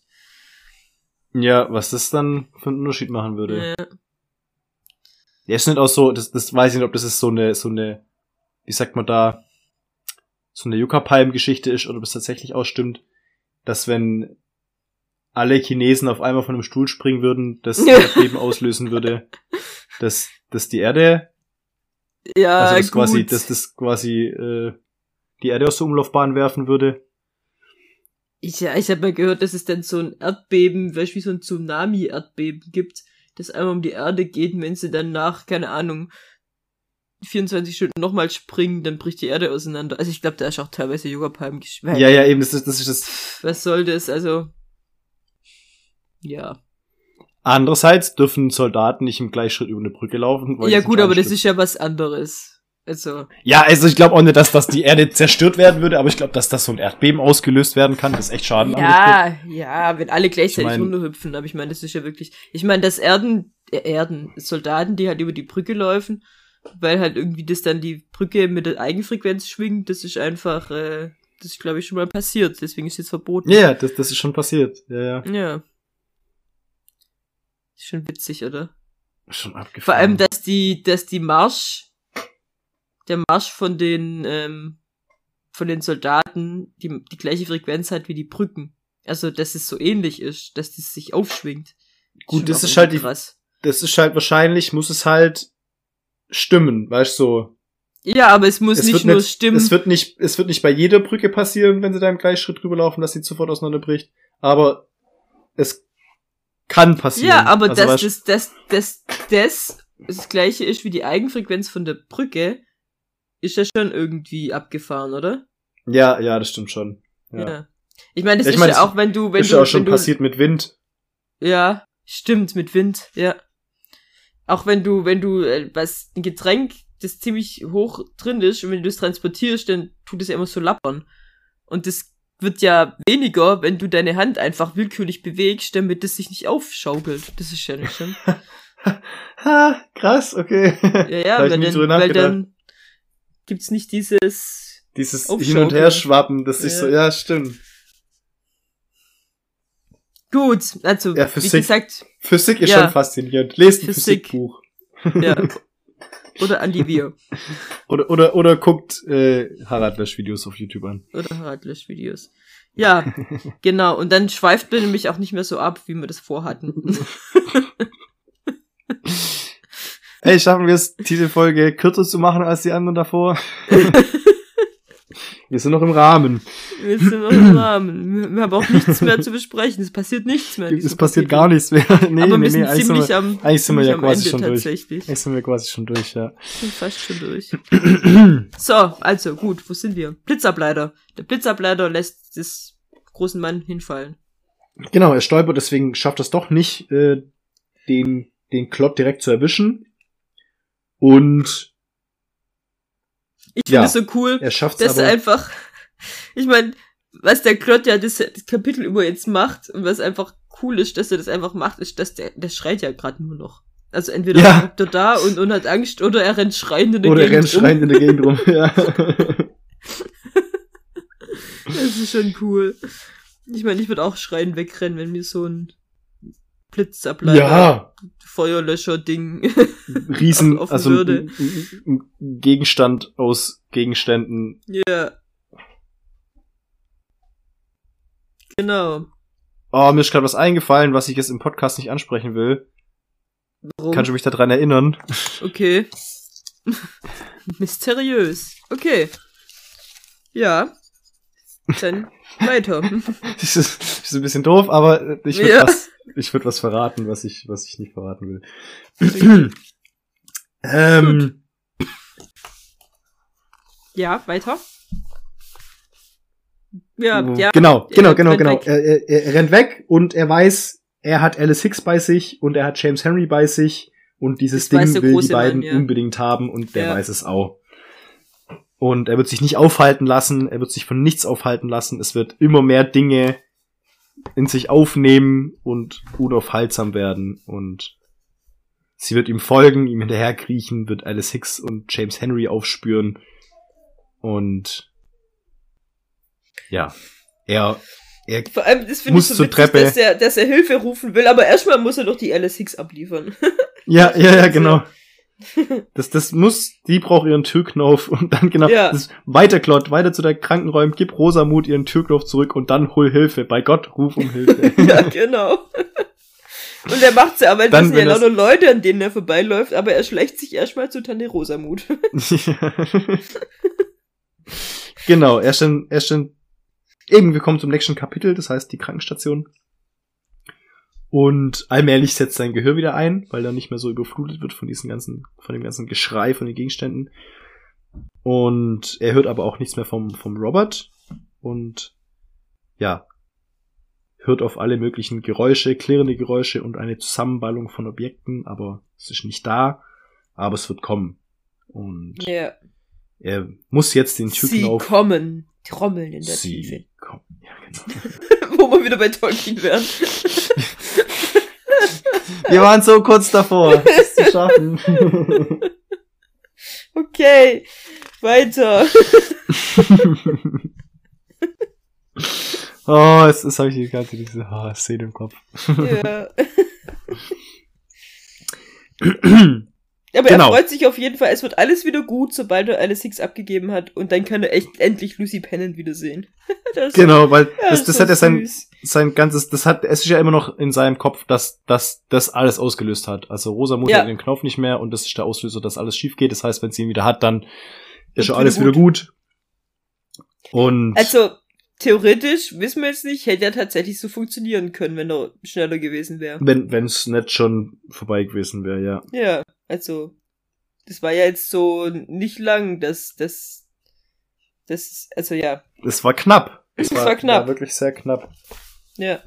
Ja, was das dann für einen Unterschied machen würde. Ja. Ja, ist nicht auch so, das, das weiß ich nicht, ob das ist so eine, so eine, wie sagt man da, so eine Yucca-Palm-Geschichte ist oder ob es tatsächlich auch stimmt, dass wenn alle Chinesen auf einmal von einem Stuhl springen würden, das. Erdbeben auslösen würde, dass, dass die Erde, Ja, also das gut. quasi, dass das quasi äh, die Erde aus der Umlaufbahn werfen würde. Ich, ja, ich habe mal gehört, dass es dann so ein Erdbeben, weißt du, wie so ein Tsunami-Erdbeben gibt, das einmal um die Erde geht wenn sie dann nach, keine Ahnung, 24 Stunden nochmal springen, dann bricht die Erde auseinander. Also ich glaube, da ist auch teilweise Yoga-Palm geschwächt. Ja, ja, eben, das ist, das ist das. Was soll das? Also, ja. Andererseits dürfen Soldaten nicht im Gleichschritt über eine Brücke laufen. ja gut, aber das ist ja was anderes. Also, Ja, also ich glaube auch nicht, dass, dass die Erde zerstört werden würde, aber ich glaube, dass das so ein Erdbeben ausgelöst werden kann, das echt Schaden ja, ja, wenn alle gleichzeitig Ich mein- runterhüpfen, aber ich meine, das ist ja wirklich, ich meine, das Erden, äh, Erden, Soldaten, die halt über die Brücke laufen, weil halt irgendwie das dann die Brücke mit der Eigenfrequenz schwingt, das ist einfach, äh, das ist glaube ich schon mal passiert, deswegen ist jetzt verboten. Ja, das, das ist schon passiert. Ja, ja. Ja. Ist schon witzig, oder? Schon abgefahren. Vor allem, dass die, dass die Marsch, der Marsch von den, ähm, von den Soldaten die, die gleiche Frequenz hat wie die Brücken. Also, dass es so ähnlich ist, dass das sich aufschwingt. Gut, das ist halt irgendwie die- krass. das ist halt wahrscheinlich, muss es halt stimmen, weißt du, so. Ja, aber es muss Es nicht nur nicht, stimmen. es wird nicht, es wird nicht bei jeder Brücke passieren, wenn sie da im Gleichschritt drüber laufen, dass sie sofort auseinanderbricht. Aber es kann passieren. ja, aber Also, dass das, das, das, das das gleiche ist wie die Eigenfrequenz von der Brücke, ist ja schon irgendwie abgefahren, oder? Ja, ja, das stimmt schon. Ja. Ich meine, das Ja, ich ist meine, ja auch, wenn du, wenn ist du, ja auch schon du, passiert mit Wind. Ja, stimmt, mit Wind, ja. Auch wenn du, wenn du äh, was, ein Getränk, das ziemlich hoch drin ist und wenn du das transportierst, dann tut es ja immer so lappern. Und das wird ja weniger, wenn du deine Hand einfach willkürlich bewegst, damit es sich nicht aufschaukelt. Das ist ja nicht schön. Ha, krass, okay. Ja, ja, ich weil dann, weil dann gibt's nicht dieses, Dieses Hin- und Herschwappen, das Ja. so, ja, stimmt. Gut, also, Ja, wie Physik. gesagt, Physik ist Ja. schon faszinierend. Lest ein Physik. Physikbuch. ja. Oder Andi Wir. Oder, oder, oder guckt äh, Harald Lesch Videos auf YouTube an. Oder Harald löscht Videos. Ja, genau. Und dann schweift wir nämlich auch nicht mehr so ab, wie wir das vorhatten. Ey, schaffen wir es, diese Folge kürzer zu machen als die anderen davor? Wir sind noch im Rahmen. Wir sind noch im Rahmen. Wir, haben auch nichts mehr zu besprechen. Es passiert nichts mehr. Es passiert gar nichts mehr. nee, Aber nee, nee, eigentlich sind ziemlich wir, am, eigentlich sind wir ja quasi Ende schon durch. eigentlich sind wir quasi schon durch, ja. Sind fast schon durch. so, also gut, wo sind wir? Blitzableiter. Der Blitzableiter lässt des großen Mann hinfallen. Genau, er stolpert, deswegen schafft es doch nicht, äh, den, den Klott direkt zu erwischen. Und Ich finde Ja. es so cool, er dass es er aber. einfach, ich meine, was der Klott ja das, das Kapitel über jetzt macht und was einfach cool ist, dass er das einfach macht, ist, dass der, der schreit ja gerade nur noch. Also entweder Ja. bleibt er da und, und hat Angst oder er rennt schreiend in der Oder er Gegend rennt rum. schreiend in der Gegend rum. Ja. Das ist schon cool. Ich meine, ich würde auch schreien wegrennen, wenn mir so ein Blitzableiter, Ja, Feuerlöscher-Ding. riesen, Auf- also Würde. ein, ein Gegenstand aus Gegenständen. Ja. Genau. Oh, mir ist gerade was eingefallen, was ich jetzt im Podcast nicht ansprechen will. Warum? Kannst du mich daran erinnern? Okay. Mysteriös. Okay. Ja. Dann weiter. Das ist, das ist ein bisschen doof, aber ich würde Ja. was, ich würd was verraten, was ich, was ich nicht verraten will. ähm, Ja, weiter. Ja, wo- ja. Genau, er genau, rennt genau, weg. genau. Er, er, er rennt weg und er weiß, er hat Alice Hicks bei sich und er hat James Henry bei sich und dieses Das weiß Ding will die beiden Mann, ja. unbedingt haben und der Ja. weiß es auch. Und er wird sich nicht aufhalten lassen, er wird sich von nichts aufhalten lassen. Es wird immer mehr Dinge in sich aufnehmen und unaufhaltsam werden und sie wird ihm folgen, ihm hinterherkriechen, wird Alice Hicks und James Henry aufspüren und ja, er, er Vor allem, das finde ich Muss so zur witzig, Treppe. dass er, dass er Hilfe rufen will, aber erstmal muss er doch die Alice Hicks abliefern. Ja, ja, ja, genau. Das, das muss, die braucht ihren Türknauf und dann genau, Ja. das, weiter Klott, weiter zu der Krankenräumen, gib Rosamut ihren Türknauf zurück und dann hol Hilfe. Bei Gott, ruf um Hilfe. ja, genau. Und er macht's ja, aber Dann, das sind ja lauter Leute, an denen er vorbeiläuft, aber er schleicht sich erstmal zu Tante Rosamut. genau, er ist dann, er ist dann, eben, wir kommen zum nächsten Kapitel, das heißt die Krankenstation. Und allmählich setzt sein Gehör wieder ein, weil er nicht mehr so überflutet wird von diesen ganzen, von dem ganzen Geschrei, von den Gegenständen. Und er hört aber auch nichts mehr vom, vom Robert. Und ja, hört auf alle möglichen Geräusche, klirrende Geräusche und eine Zusammenballung von Objekten, aber es ist nicht da, aber es wird kommen. Und Ja. er muss jetzt den Sie Türknauf. kommen. Trommeln in der Tiefe. Sie kommen. Ja, genau. Wo wir wieder bei Tolkien wären. Wir waren so kurz davor, es zu schaffen. Okay, weiter. oh, es ist, habe ich die ganze diese oh, Szene im Kopf. Ja. Aber Genau. er freut sich auf jeden Fall, es wird alles wieder gut, sobald er Alice Hicks abgegeben hat und dann kann er echt endlich Lucy Pennant wiedersehen. Das genau, weil ja, das, das so hat er sein, sein ganzes, das hat, es ist ja immer noch in seinem Kopf, dass, dass das alles ausgelöst hat. Also Rosamund Ja. hat den Knopf nicht mehr und das ist der Auslöser, dass alles schief geht. Das heißt, wenn sie ihn wieder hat, dann ist schon alles wieder wieder gut. Und Also, theoretisch, wissen wir jetzt nicht, hätte er tatsächlich so funktionieren können, wenn er schneller gewesen wäre. wenn wenn es nicht schon vorbei gewesen wäre, ja. Ja, also, das war ja jetzt so nicht lang, dass das, das, also ja, Es war knapp. Es Es war knapp. War wirklich sehr knapp. ja.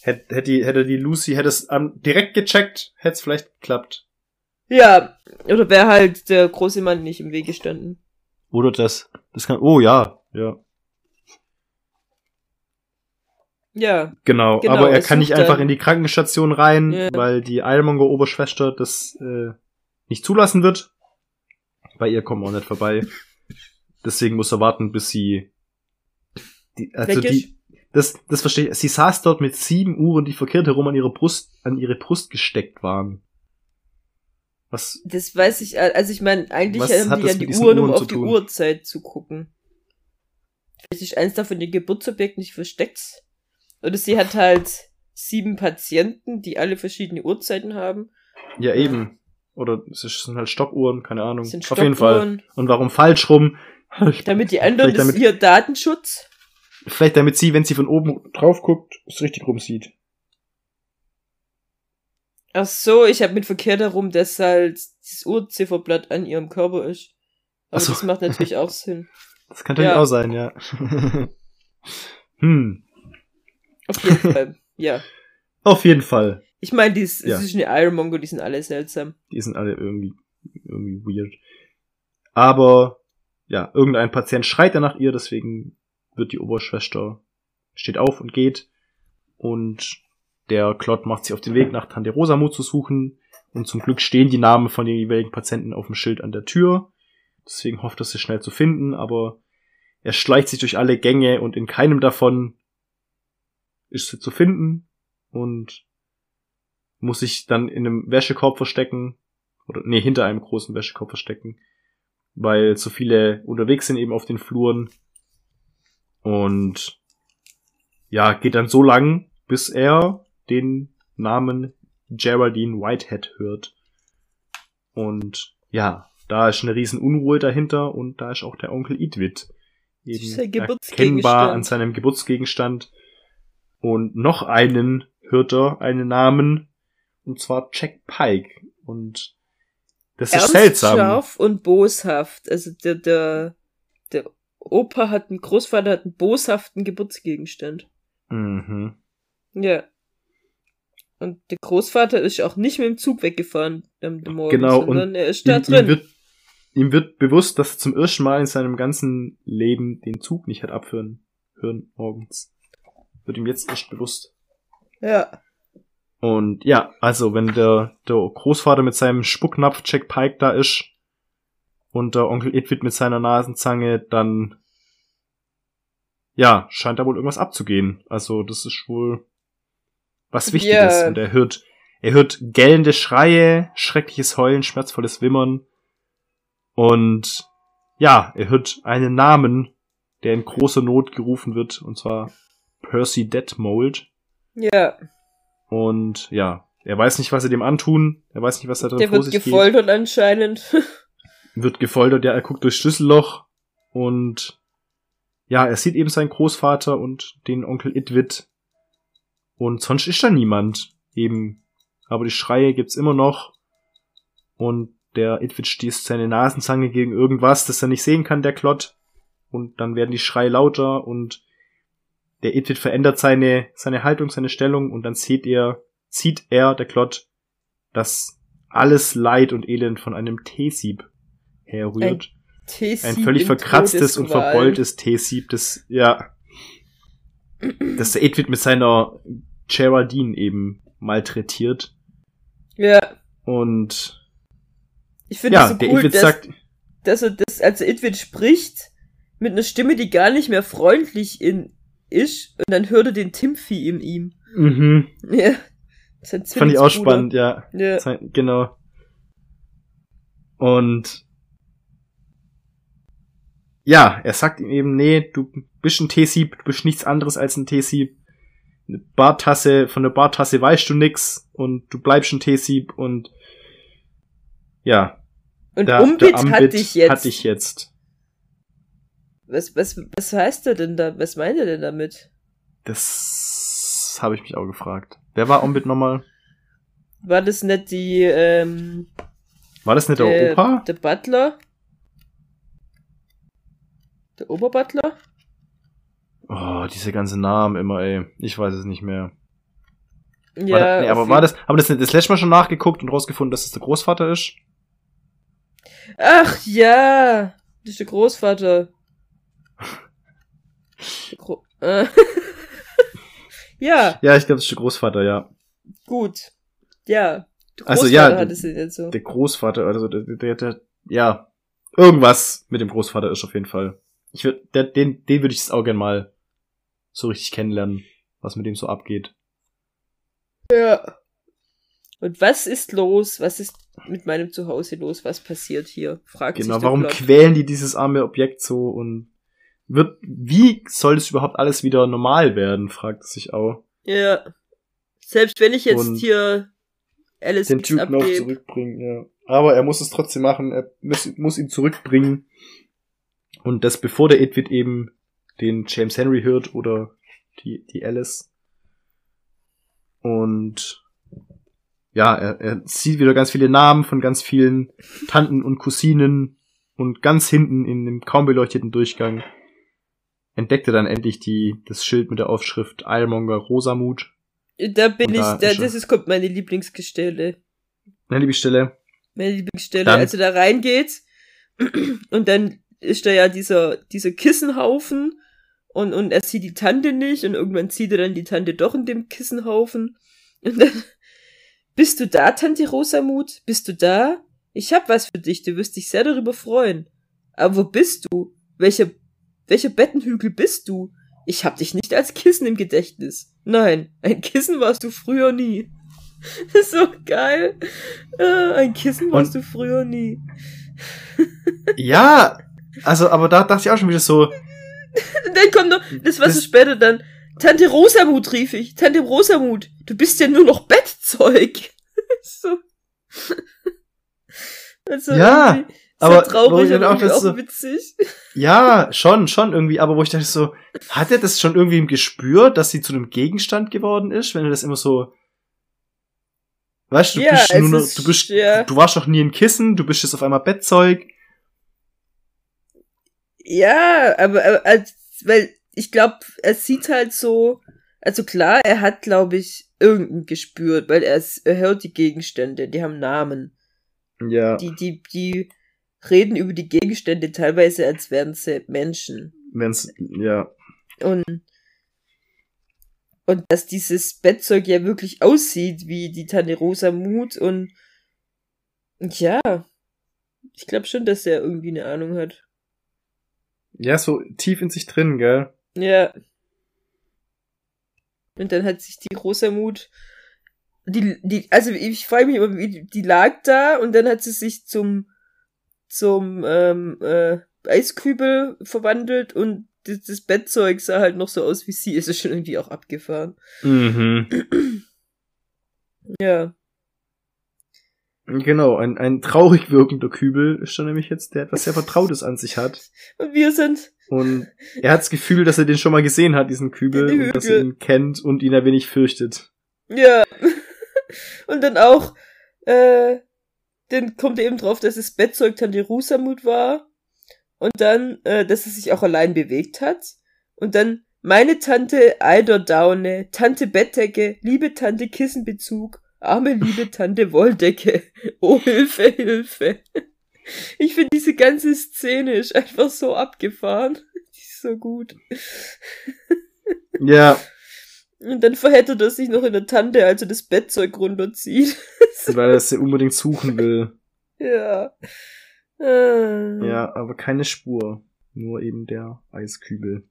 Hätte, hätte, die, hätte die Lucy, hätte es ähm, direkt gecheckt, hätte es vielleicht geklappt. Ja, oder wäre halt der große Mann nicht im Weg gestanden. Oder das. Das kann. Oh ja, ja. Ja, Genau, Genau, aber er kann nicht einfach in die Krankenstation rein, Ja. weil die Eilmonger-Oberschwester das äh, nicht zulassen wird. Bei ihr kommen wir auch nicht vorbei. Deswegen muss er warten, bis sie. Die, also die. Das, das verstehe ich. Sie saß dort mit sieben Uhren, die verkehrt herum an ihre Brust, an ihre Brust gesteckt waren. Was? das weiß ich, also ich meine, eigentlich haben hat die ja die Uhren, um auf die? Uhrzeit zu gucken. Vielleicht ist eins davon ihr Geburtsobjekt nicht versteckt. Oder sie hat halt sieben Patienten, die alle verschiedene Uhrzeiten haben. Ja, eben. Oder es sind halt Stoppuhren, keine Ahnung. Sind Auf jeden Fall. Stoppuhren. Und warum falsch rum? Damit die anderen, das ist damit- ihr Datenschutz. Vielleicht damit sie, wenn sie von oben drauf guckt, es richtig rum sieht. Ach so, ich habe mit verkehrt herum, dass halt das Uhrzifferblatt an ihrem Körper ist. Aber so. das macht natürlich auch Sinn. Das kann natürlich Ja. auch sein, ja. hm. Auf jeden Fall. Ja. Auf jeden Fall. Ich meine, die Ja. es ist eine Ironmonger, die sind alle seltsam. Die sind alle irgendwie, irgendwie weird. Aber, ja, irgendein Patient schreit ja nach ihr, deswegen wird die Oberschwester, steht auf und geht. Und der Klott macht sich auf den Weg, nach Tante Rosamut zu suchen. Und zum Glück stehen die Namen von den jeweiligen Patienten auf dem Schild an der Tür. Deswegen hofft er, sie schnell zu finden, aber er schleicht sich durch alle Gänge und in keinem davon ist sie zu finden. Und muss sich dann in einem Wäschekorb verstecken. Oder, nee, hinter einem großen Wäschekorb verstecken. Weil so viele unterwegs sind eben auf den Fluren. Und ja, geht dann so lang, bis er den Namen Geraldine Whitehead hört. Und ja, da ist eine riesen Unruhe dahinter und da ist auch der Onkel Idwit eben erkennbar an seinem Geburtsgegenstand. Und noch einen hört er einen Namen, und zwar Jack Pike. Und das ist seltsam. Scharf und boshaft. Also der, der, der Opa hat einen Großvater hat einen boshaften Geburtsgegenstand. Mhm. Ja. Und der Großvater ist auch nicht mit dem Zug weggefahren am Morgen, genau, sondern und er ist da ihm, drin. Ihm wird, ihm wird bewusst, dass er zum ersten Mal in seinem ganzen Leben den Zug nicht hat abführen hören morgens. Wird ihm jetzt erst bewusst. Ja. Und ja, also wenn der, der Großvater mit seinem Spucknapf Jack Pike da ist und der Onkel Edwin mit seiner Nasenzange, dann ja, scheint da wohl irgendwas abzugehen. Also das ist wohl was Wichtiges. Ja. Und er hört, er hört gellende Schreie, schreckliches Heulen, schmerzvolles Wimmern. Und ja, er hört einen Namen, der in großer Not gerufen wird, und zwar Percy Detmold. Ja. Und ja, er weiß nicht, was sie dem antun. Er weiß nicht, was da drin Der wird geht. gefoltert anscheinend. Wird gefoltert, ja, er guckt durchs Schlüsselloch und ja, er sieht eben seinen Großvater und den Onkel Idwit. Und sonst ist da niemand. Eben. Aber die Schreie gibt's immer noch. Und der Idwit stießt seine Nasenzange gegen irgendwas, das er nicht sehen kann, der Klott. Und dann werden die Schreie lauter und der Idwit verändert seine, seine Haltung, seine Stellung und dann sieht er, sieht er, der Klott, dass alles Leid und Elend von einem T-Sieb herrührt. T-Sieb Ein völlig verkratztes und verbeultes T-Sieb, das, ja, das der Edwin mit seiner Geraldine eben malträtiert. Ja. Und, Ich finde ja, es so der cool, Edwin dass, sagt, dass er das, also Edwin spricht mit einer Stimme, die gar nicht mehr freundlich in ist, und dann hört er den Timothy in ihm. mhm, Ja. Fand ich auch spannend, ja. Ja. Sein- Genau. Und ja, er sagt ihm eben, nee, du bist ein T-Sieb, du bist nichts anderes als ein T-Sieb. Eine Bartasse, von der Bartasse weißt du nix und du bleibst ein T-Sieb und ja, Und der, Umbit der hat dich jetzt. hat dich jetzt. Was, was, was heißt er denn da? Was meint er denn damit? Das habe ich mich auch gefragt. Wer war Ombit nochmal? War das nicht die, ähm, War das nicht der, der, Opa? der Butler? Der Oberbutler? Oh, diese ganzen Namen immer, ey. Ich weiß es nicht mehr. Ja. war da, nee, aber war das, haben wir das, das letzte Mal schon nachgeguckt und rausgefunden, dass es der Großvater ist? Ach ja, das ist der Großvater. Der Gro äh. ja, Ja, ich glaube, das ist der Großvater, ja. gut. Ja. Der Also, Großvater ja, es jetzt so. Der Großvater, also der, der, der, ja. Irgendwas mit dem Großvater ist auf jeden Fall. Ich würd, der, den, den würde ich jetzt auch gern mal so richtig kennenlernen, was mit dem so abgeht. Ja. Und was ist los? Was ist mit meinem Zuhause los? Was passiert hier? Fragt Genau, sich der warum Plot. quälen die dieses arme Objekt so und wird, wie soll das überhaupt alles wieder normal werden, fragt sich auch. Ja. Selbst wenn ich jetzt Und hier Alice Den Typen noch abgebe. zurückbringen, ja. Aber er muss es trotzdem machen, er muss, muss ihn zurückbringen. Und das bevor der Edwin eben den James Henry hört oder die, die Alice. Und ja, er, er sieht wieder ganz viele Namen von ganz vielen Tanten und Cousinen und ganz hinten in dem kaum beleuchteten Durchgang entdeckt er dann endlich die, das Schild mit der Aufschrift Eilmonger Rosamut. Da bin Und ich, da das ist, kommt meine Lieblingsstelle. Nein, liebe Stelle. Meine Lieblingsstelle, Dann- als er da reingeht und dann ist da ja dieser, dieser Kissenhaufen und, und er sieht die Tante nicht und irgendwann sieht er dann die Tante doch in dem Kissenhaufen und dann, bist du da, Tante Rosamut? Bist du da? Ich hab was für dich, du wirst dich sehr darüber freuen. Aber wo bist du? Welcher, welcher Bettenhügel bist du? Ich hab dich nicht als Kissen im Gedächtnis. Nein, ein Kissen warst du früher nie. so geil. Äh, ein Kissen warst du früher nie. Ja, also, aber da dachte ich auch schon wieder so, Und dann kommt noch, das war so Das- später dann, Tante Rosamut rief ich. Tante Rosamut, du bist ja nur noch Bettzeug. so. Also Ja, irgendwie aber traurig, aber auch auch so- witzig. ja, schon, schon irgendwie, aber wo ich dachte so, hat er das schon irgendwie im Gespür, dass sie zu einem Gegenstand geworden ist, wenn er das immer so, weißt du, du Ja, bist nur noch, du bist, ja. du warst doch nie ein Kissen, du bist jetzt auf einmal Bettzeug. Ja, aber, aber weil ich glaube, er sieht halt so, also klar, er hat, glaube ich, irgendein gespürt, weil er, er hört die Gegenstände, die haben Namen. Ja, Die, die, die reden über die Gegenstände teilweise, als wären sie Menschen. wenn's, ja, Und, und dass dieses Bettzeug ja wirklich aussieht wie die Tante Rosa Mut und ja, ich glaube schon, dass er irgendwie eine Ahnung hat. ja, so tief in sich drin, gell? Ja. Und dann hat sich die Rosamut, die, die, also ich frage mich immer, wie, die lag da und dann hat sie sich zum, zum, ähm, äh, Eiskübel verwandelt und das, das Bettzeug sah halt noch so aus wie sie. Ist es schon irgendwie auch abgefahren. Mhm. Ja. Genau, ein, ein traurig wirkender Kübel ist schon nämlich jetzt, der etwas sehr Vertrautes an sich hat. Und wir sind, Und er hat das Gefühl, dass er den schon mal gesehen hat, diesen Kübel, und dass er ihn kennt und ihn ein wenig fürchtet. ja. Und dann auch, äh, dann kommt er eben drauf, dass das Bettzeug Tante Rosamut war. Und dann, äh, dass er sich auch allein bewegt hat. Und dann meine Tante Eiderdaune, Tante Bettdecke, liebe Tante Kissenbezug, arme liebe Tante Wolldecke. Oh, Hilfe, Hilfe. Ich finde diese ganze Szene ist einfach so abgefahren. Die ist so gut. Ja, Und dann verheddert er sich noch in der Tante, als er das Bettzeug runterzieht. Weil er es ja unbedingt suchen will. ja. Ah. Ja, aber keine Spur. Nur eben der Eiskübel.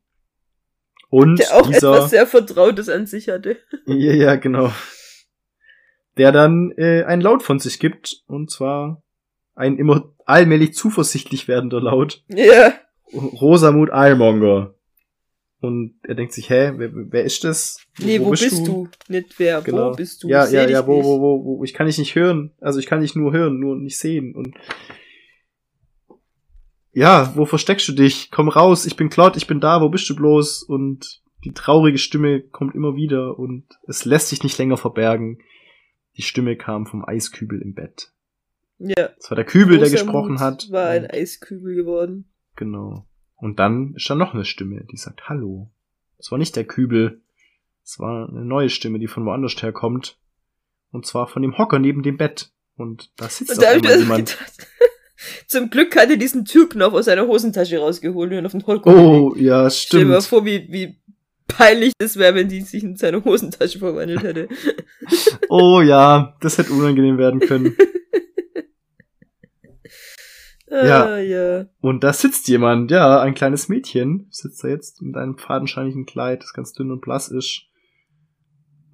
Und Der auch dieser, etwas sehr Vertrautes an sich hatte. ja, ja, genau. Der dann äh, ein Laut von sich gibt, und zwar ein immer allmählich zuversichtlich werdender Laut. Ja. Rosamut Eilmonger. Und er denkt sich, hä, wer, wer ist das? Nee, wo, bist du? Nicht wer, Genau. wo bist du? Ja, Seh ja, ja, wo, wo, wo, wo, ich kann dich nicht hören. Also ich kann dich nur hören, nur nicht sehen. Und ja, wo versteckst du dich? Komm raus, ich bin Claude, ich bin da, wo bist du bloß? Und die traurige Stimme kommt immer wieder und es lässt sich nicht länger verbergen. Die Stimme kam vom Eiskübel im Bett. Ja. Das war der Kübel, der gesprochen hat. War ein Eiskübel geworden. Genau. Und dann ist da noch eine Stimme, die sagt Hallo. Das war nicht der Kübel. Es war eine neue Stimme, die von woanders herkommt. Und zwar von dem Hocker neben dem Bett. Und da sitzt Und da jemand. zum Glück hat er diesen Türknopf aus seiner Hosentasche rausgeholt und auf den Holk Oh, ja, Stell dir mal stimmt. vor, wie, wie peinlich das wäre, wenn die sich in seine Hosentasche verwandelt hätte. Oh ja, das hätte unangenehm werden können. Ah, ja. Und da sitzt jemand, ja, ein kleines Mädchen, sitzt da jetzt mit einem fadenscheinigen Kleid, das ganz dünn und blass ist.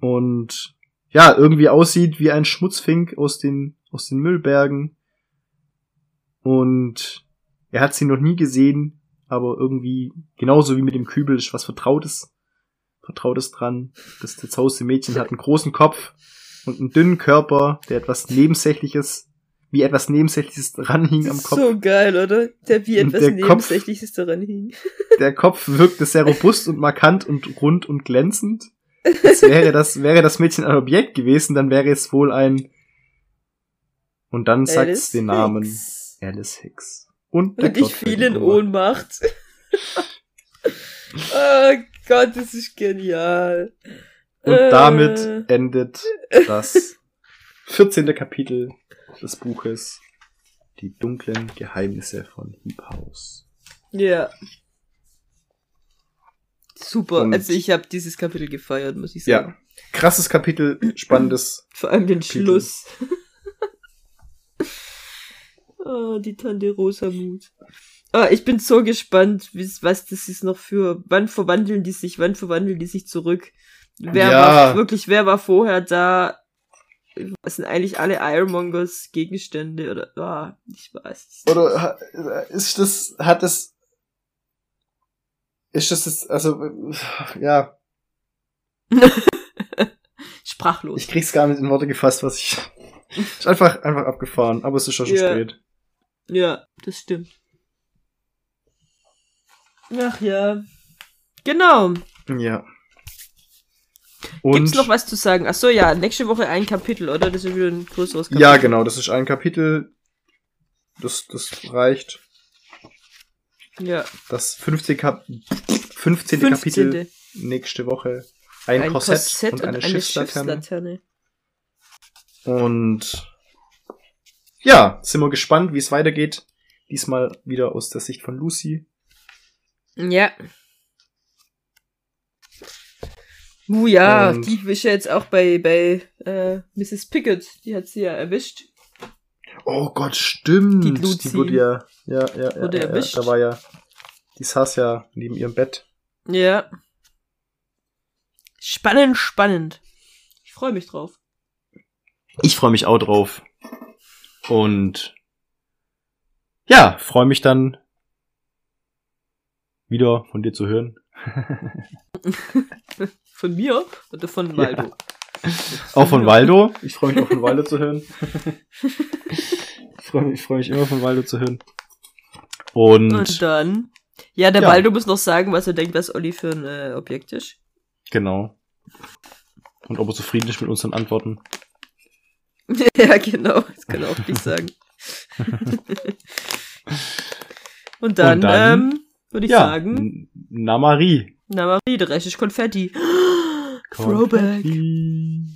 Und ja, irgendwie aussieht wie ein Schmutzfink aus den, aus den Müllbergen. Und er hat sie noch nie gesehen, aber irgendwie, genauso wie mit dem Kübel, ist was Vertrautes, Vertrautes dran. Das zerzauste Mädchen hat einen großen Kopf und einen dünnen Körper, der etwas Nebensächliches, wie etwas Nebensächliches dranhing am Kopf. So geil, oder? Der wie etwas der Kopf- Nebensächliches daran hing. Der Kopf wirkte sehr robust und markant und rund und glänzend. Als wäre das, wäre das Mädchen ein Objekt gewesen, dann wäre es wohl ein. Und dann sagt es den Namen Hicks. Alice Hicks. Und, der Und ich fiel in. Ohnmacht. oh Gott, das ist genial. Und Äh, damit endet das 14. Kapitel des Buches Die dunklen Geheimnisse von Heap House. Ja. Super. Und- also ich habe dieses Kapitel gefeiert, muss ich Ja. sagen. Krasses Kapitel, spannendes. Vor allem den Kapitel. Schluss. oh, die Tante Rosamut. Ah, ich bin so gespannt, was das ist noch für, wann verwandeln die sich, wann verwandeln die sich zurück? Wer Ja. war wirklich, wer war vorher da? Was sind eigentlich alle Ironmongers Gegenstände oder, ah, ich weiß es. Oder ha- ist das, hat das, ist das, das also, ja, Sprachlos. ich krieg's gar nicht in Worte gefasst, was ich, ist einfach, einfach abgefahren, aber es ist schon schon Ja. spät. Ja, das stimmt. Ach ja. Genau. Ja. Gibt's Und, noch was zu sagen? Ach so, ja, nächste Woche ein Kapitel, oder? Das ist wieder ein größeres Kapitel. ja, genau, das ist ein Kapitel, das, das reicht. Ja, Das 15. Kap 15. 15. Kapitel nächste Woche. Ein, Korsett, und eine, Schiffslaterne. Schiffslaterne. Und ja, sind wir gespannt, wie es weitergeht. Diesmal wieder aus der Sicht von Lucy. Ja. Uh, ja, Und- die ist ja jetzt auch bei, bei äh, Mrs. Pickett. Die hat sie ja erwischt. Oh Gott, stimmt. Die Die, wurde ja, ja, ja, Wurde ja, ja, erwischt. da war ja, die saß ja neben ihrem Bett. Ja. Spannend, spannend. Ich freue mich drauf. Ich freue mich auch drauf. Und ja, freue mich dann wieder von dir zu hören. Von mir oder von Waldo? Auch von Waldo. Ich freue mich auch von Waldo zu hören. ich freue mich, ich freu mich immer von Waldo zu hören. Und, Und dann. Ja, der Ja. Waldo muss noch sagen, was er denkt, was Olli für ein äh, Objekt ist. genau. Und ob er zufrieden ist mit unseren Antworten. ja, genau. Das kann er auch nicht sagen. Und dann, Und dann- ähm, würde ich ja, sagen, N- Na Marie. na Marie, der Rest ist Konfetti. Throwback. Konfetti.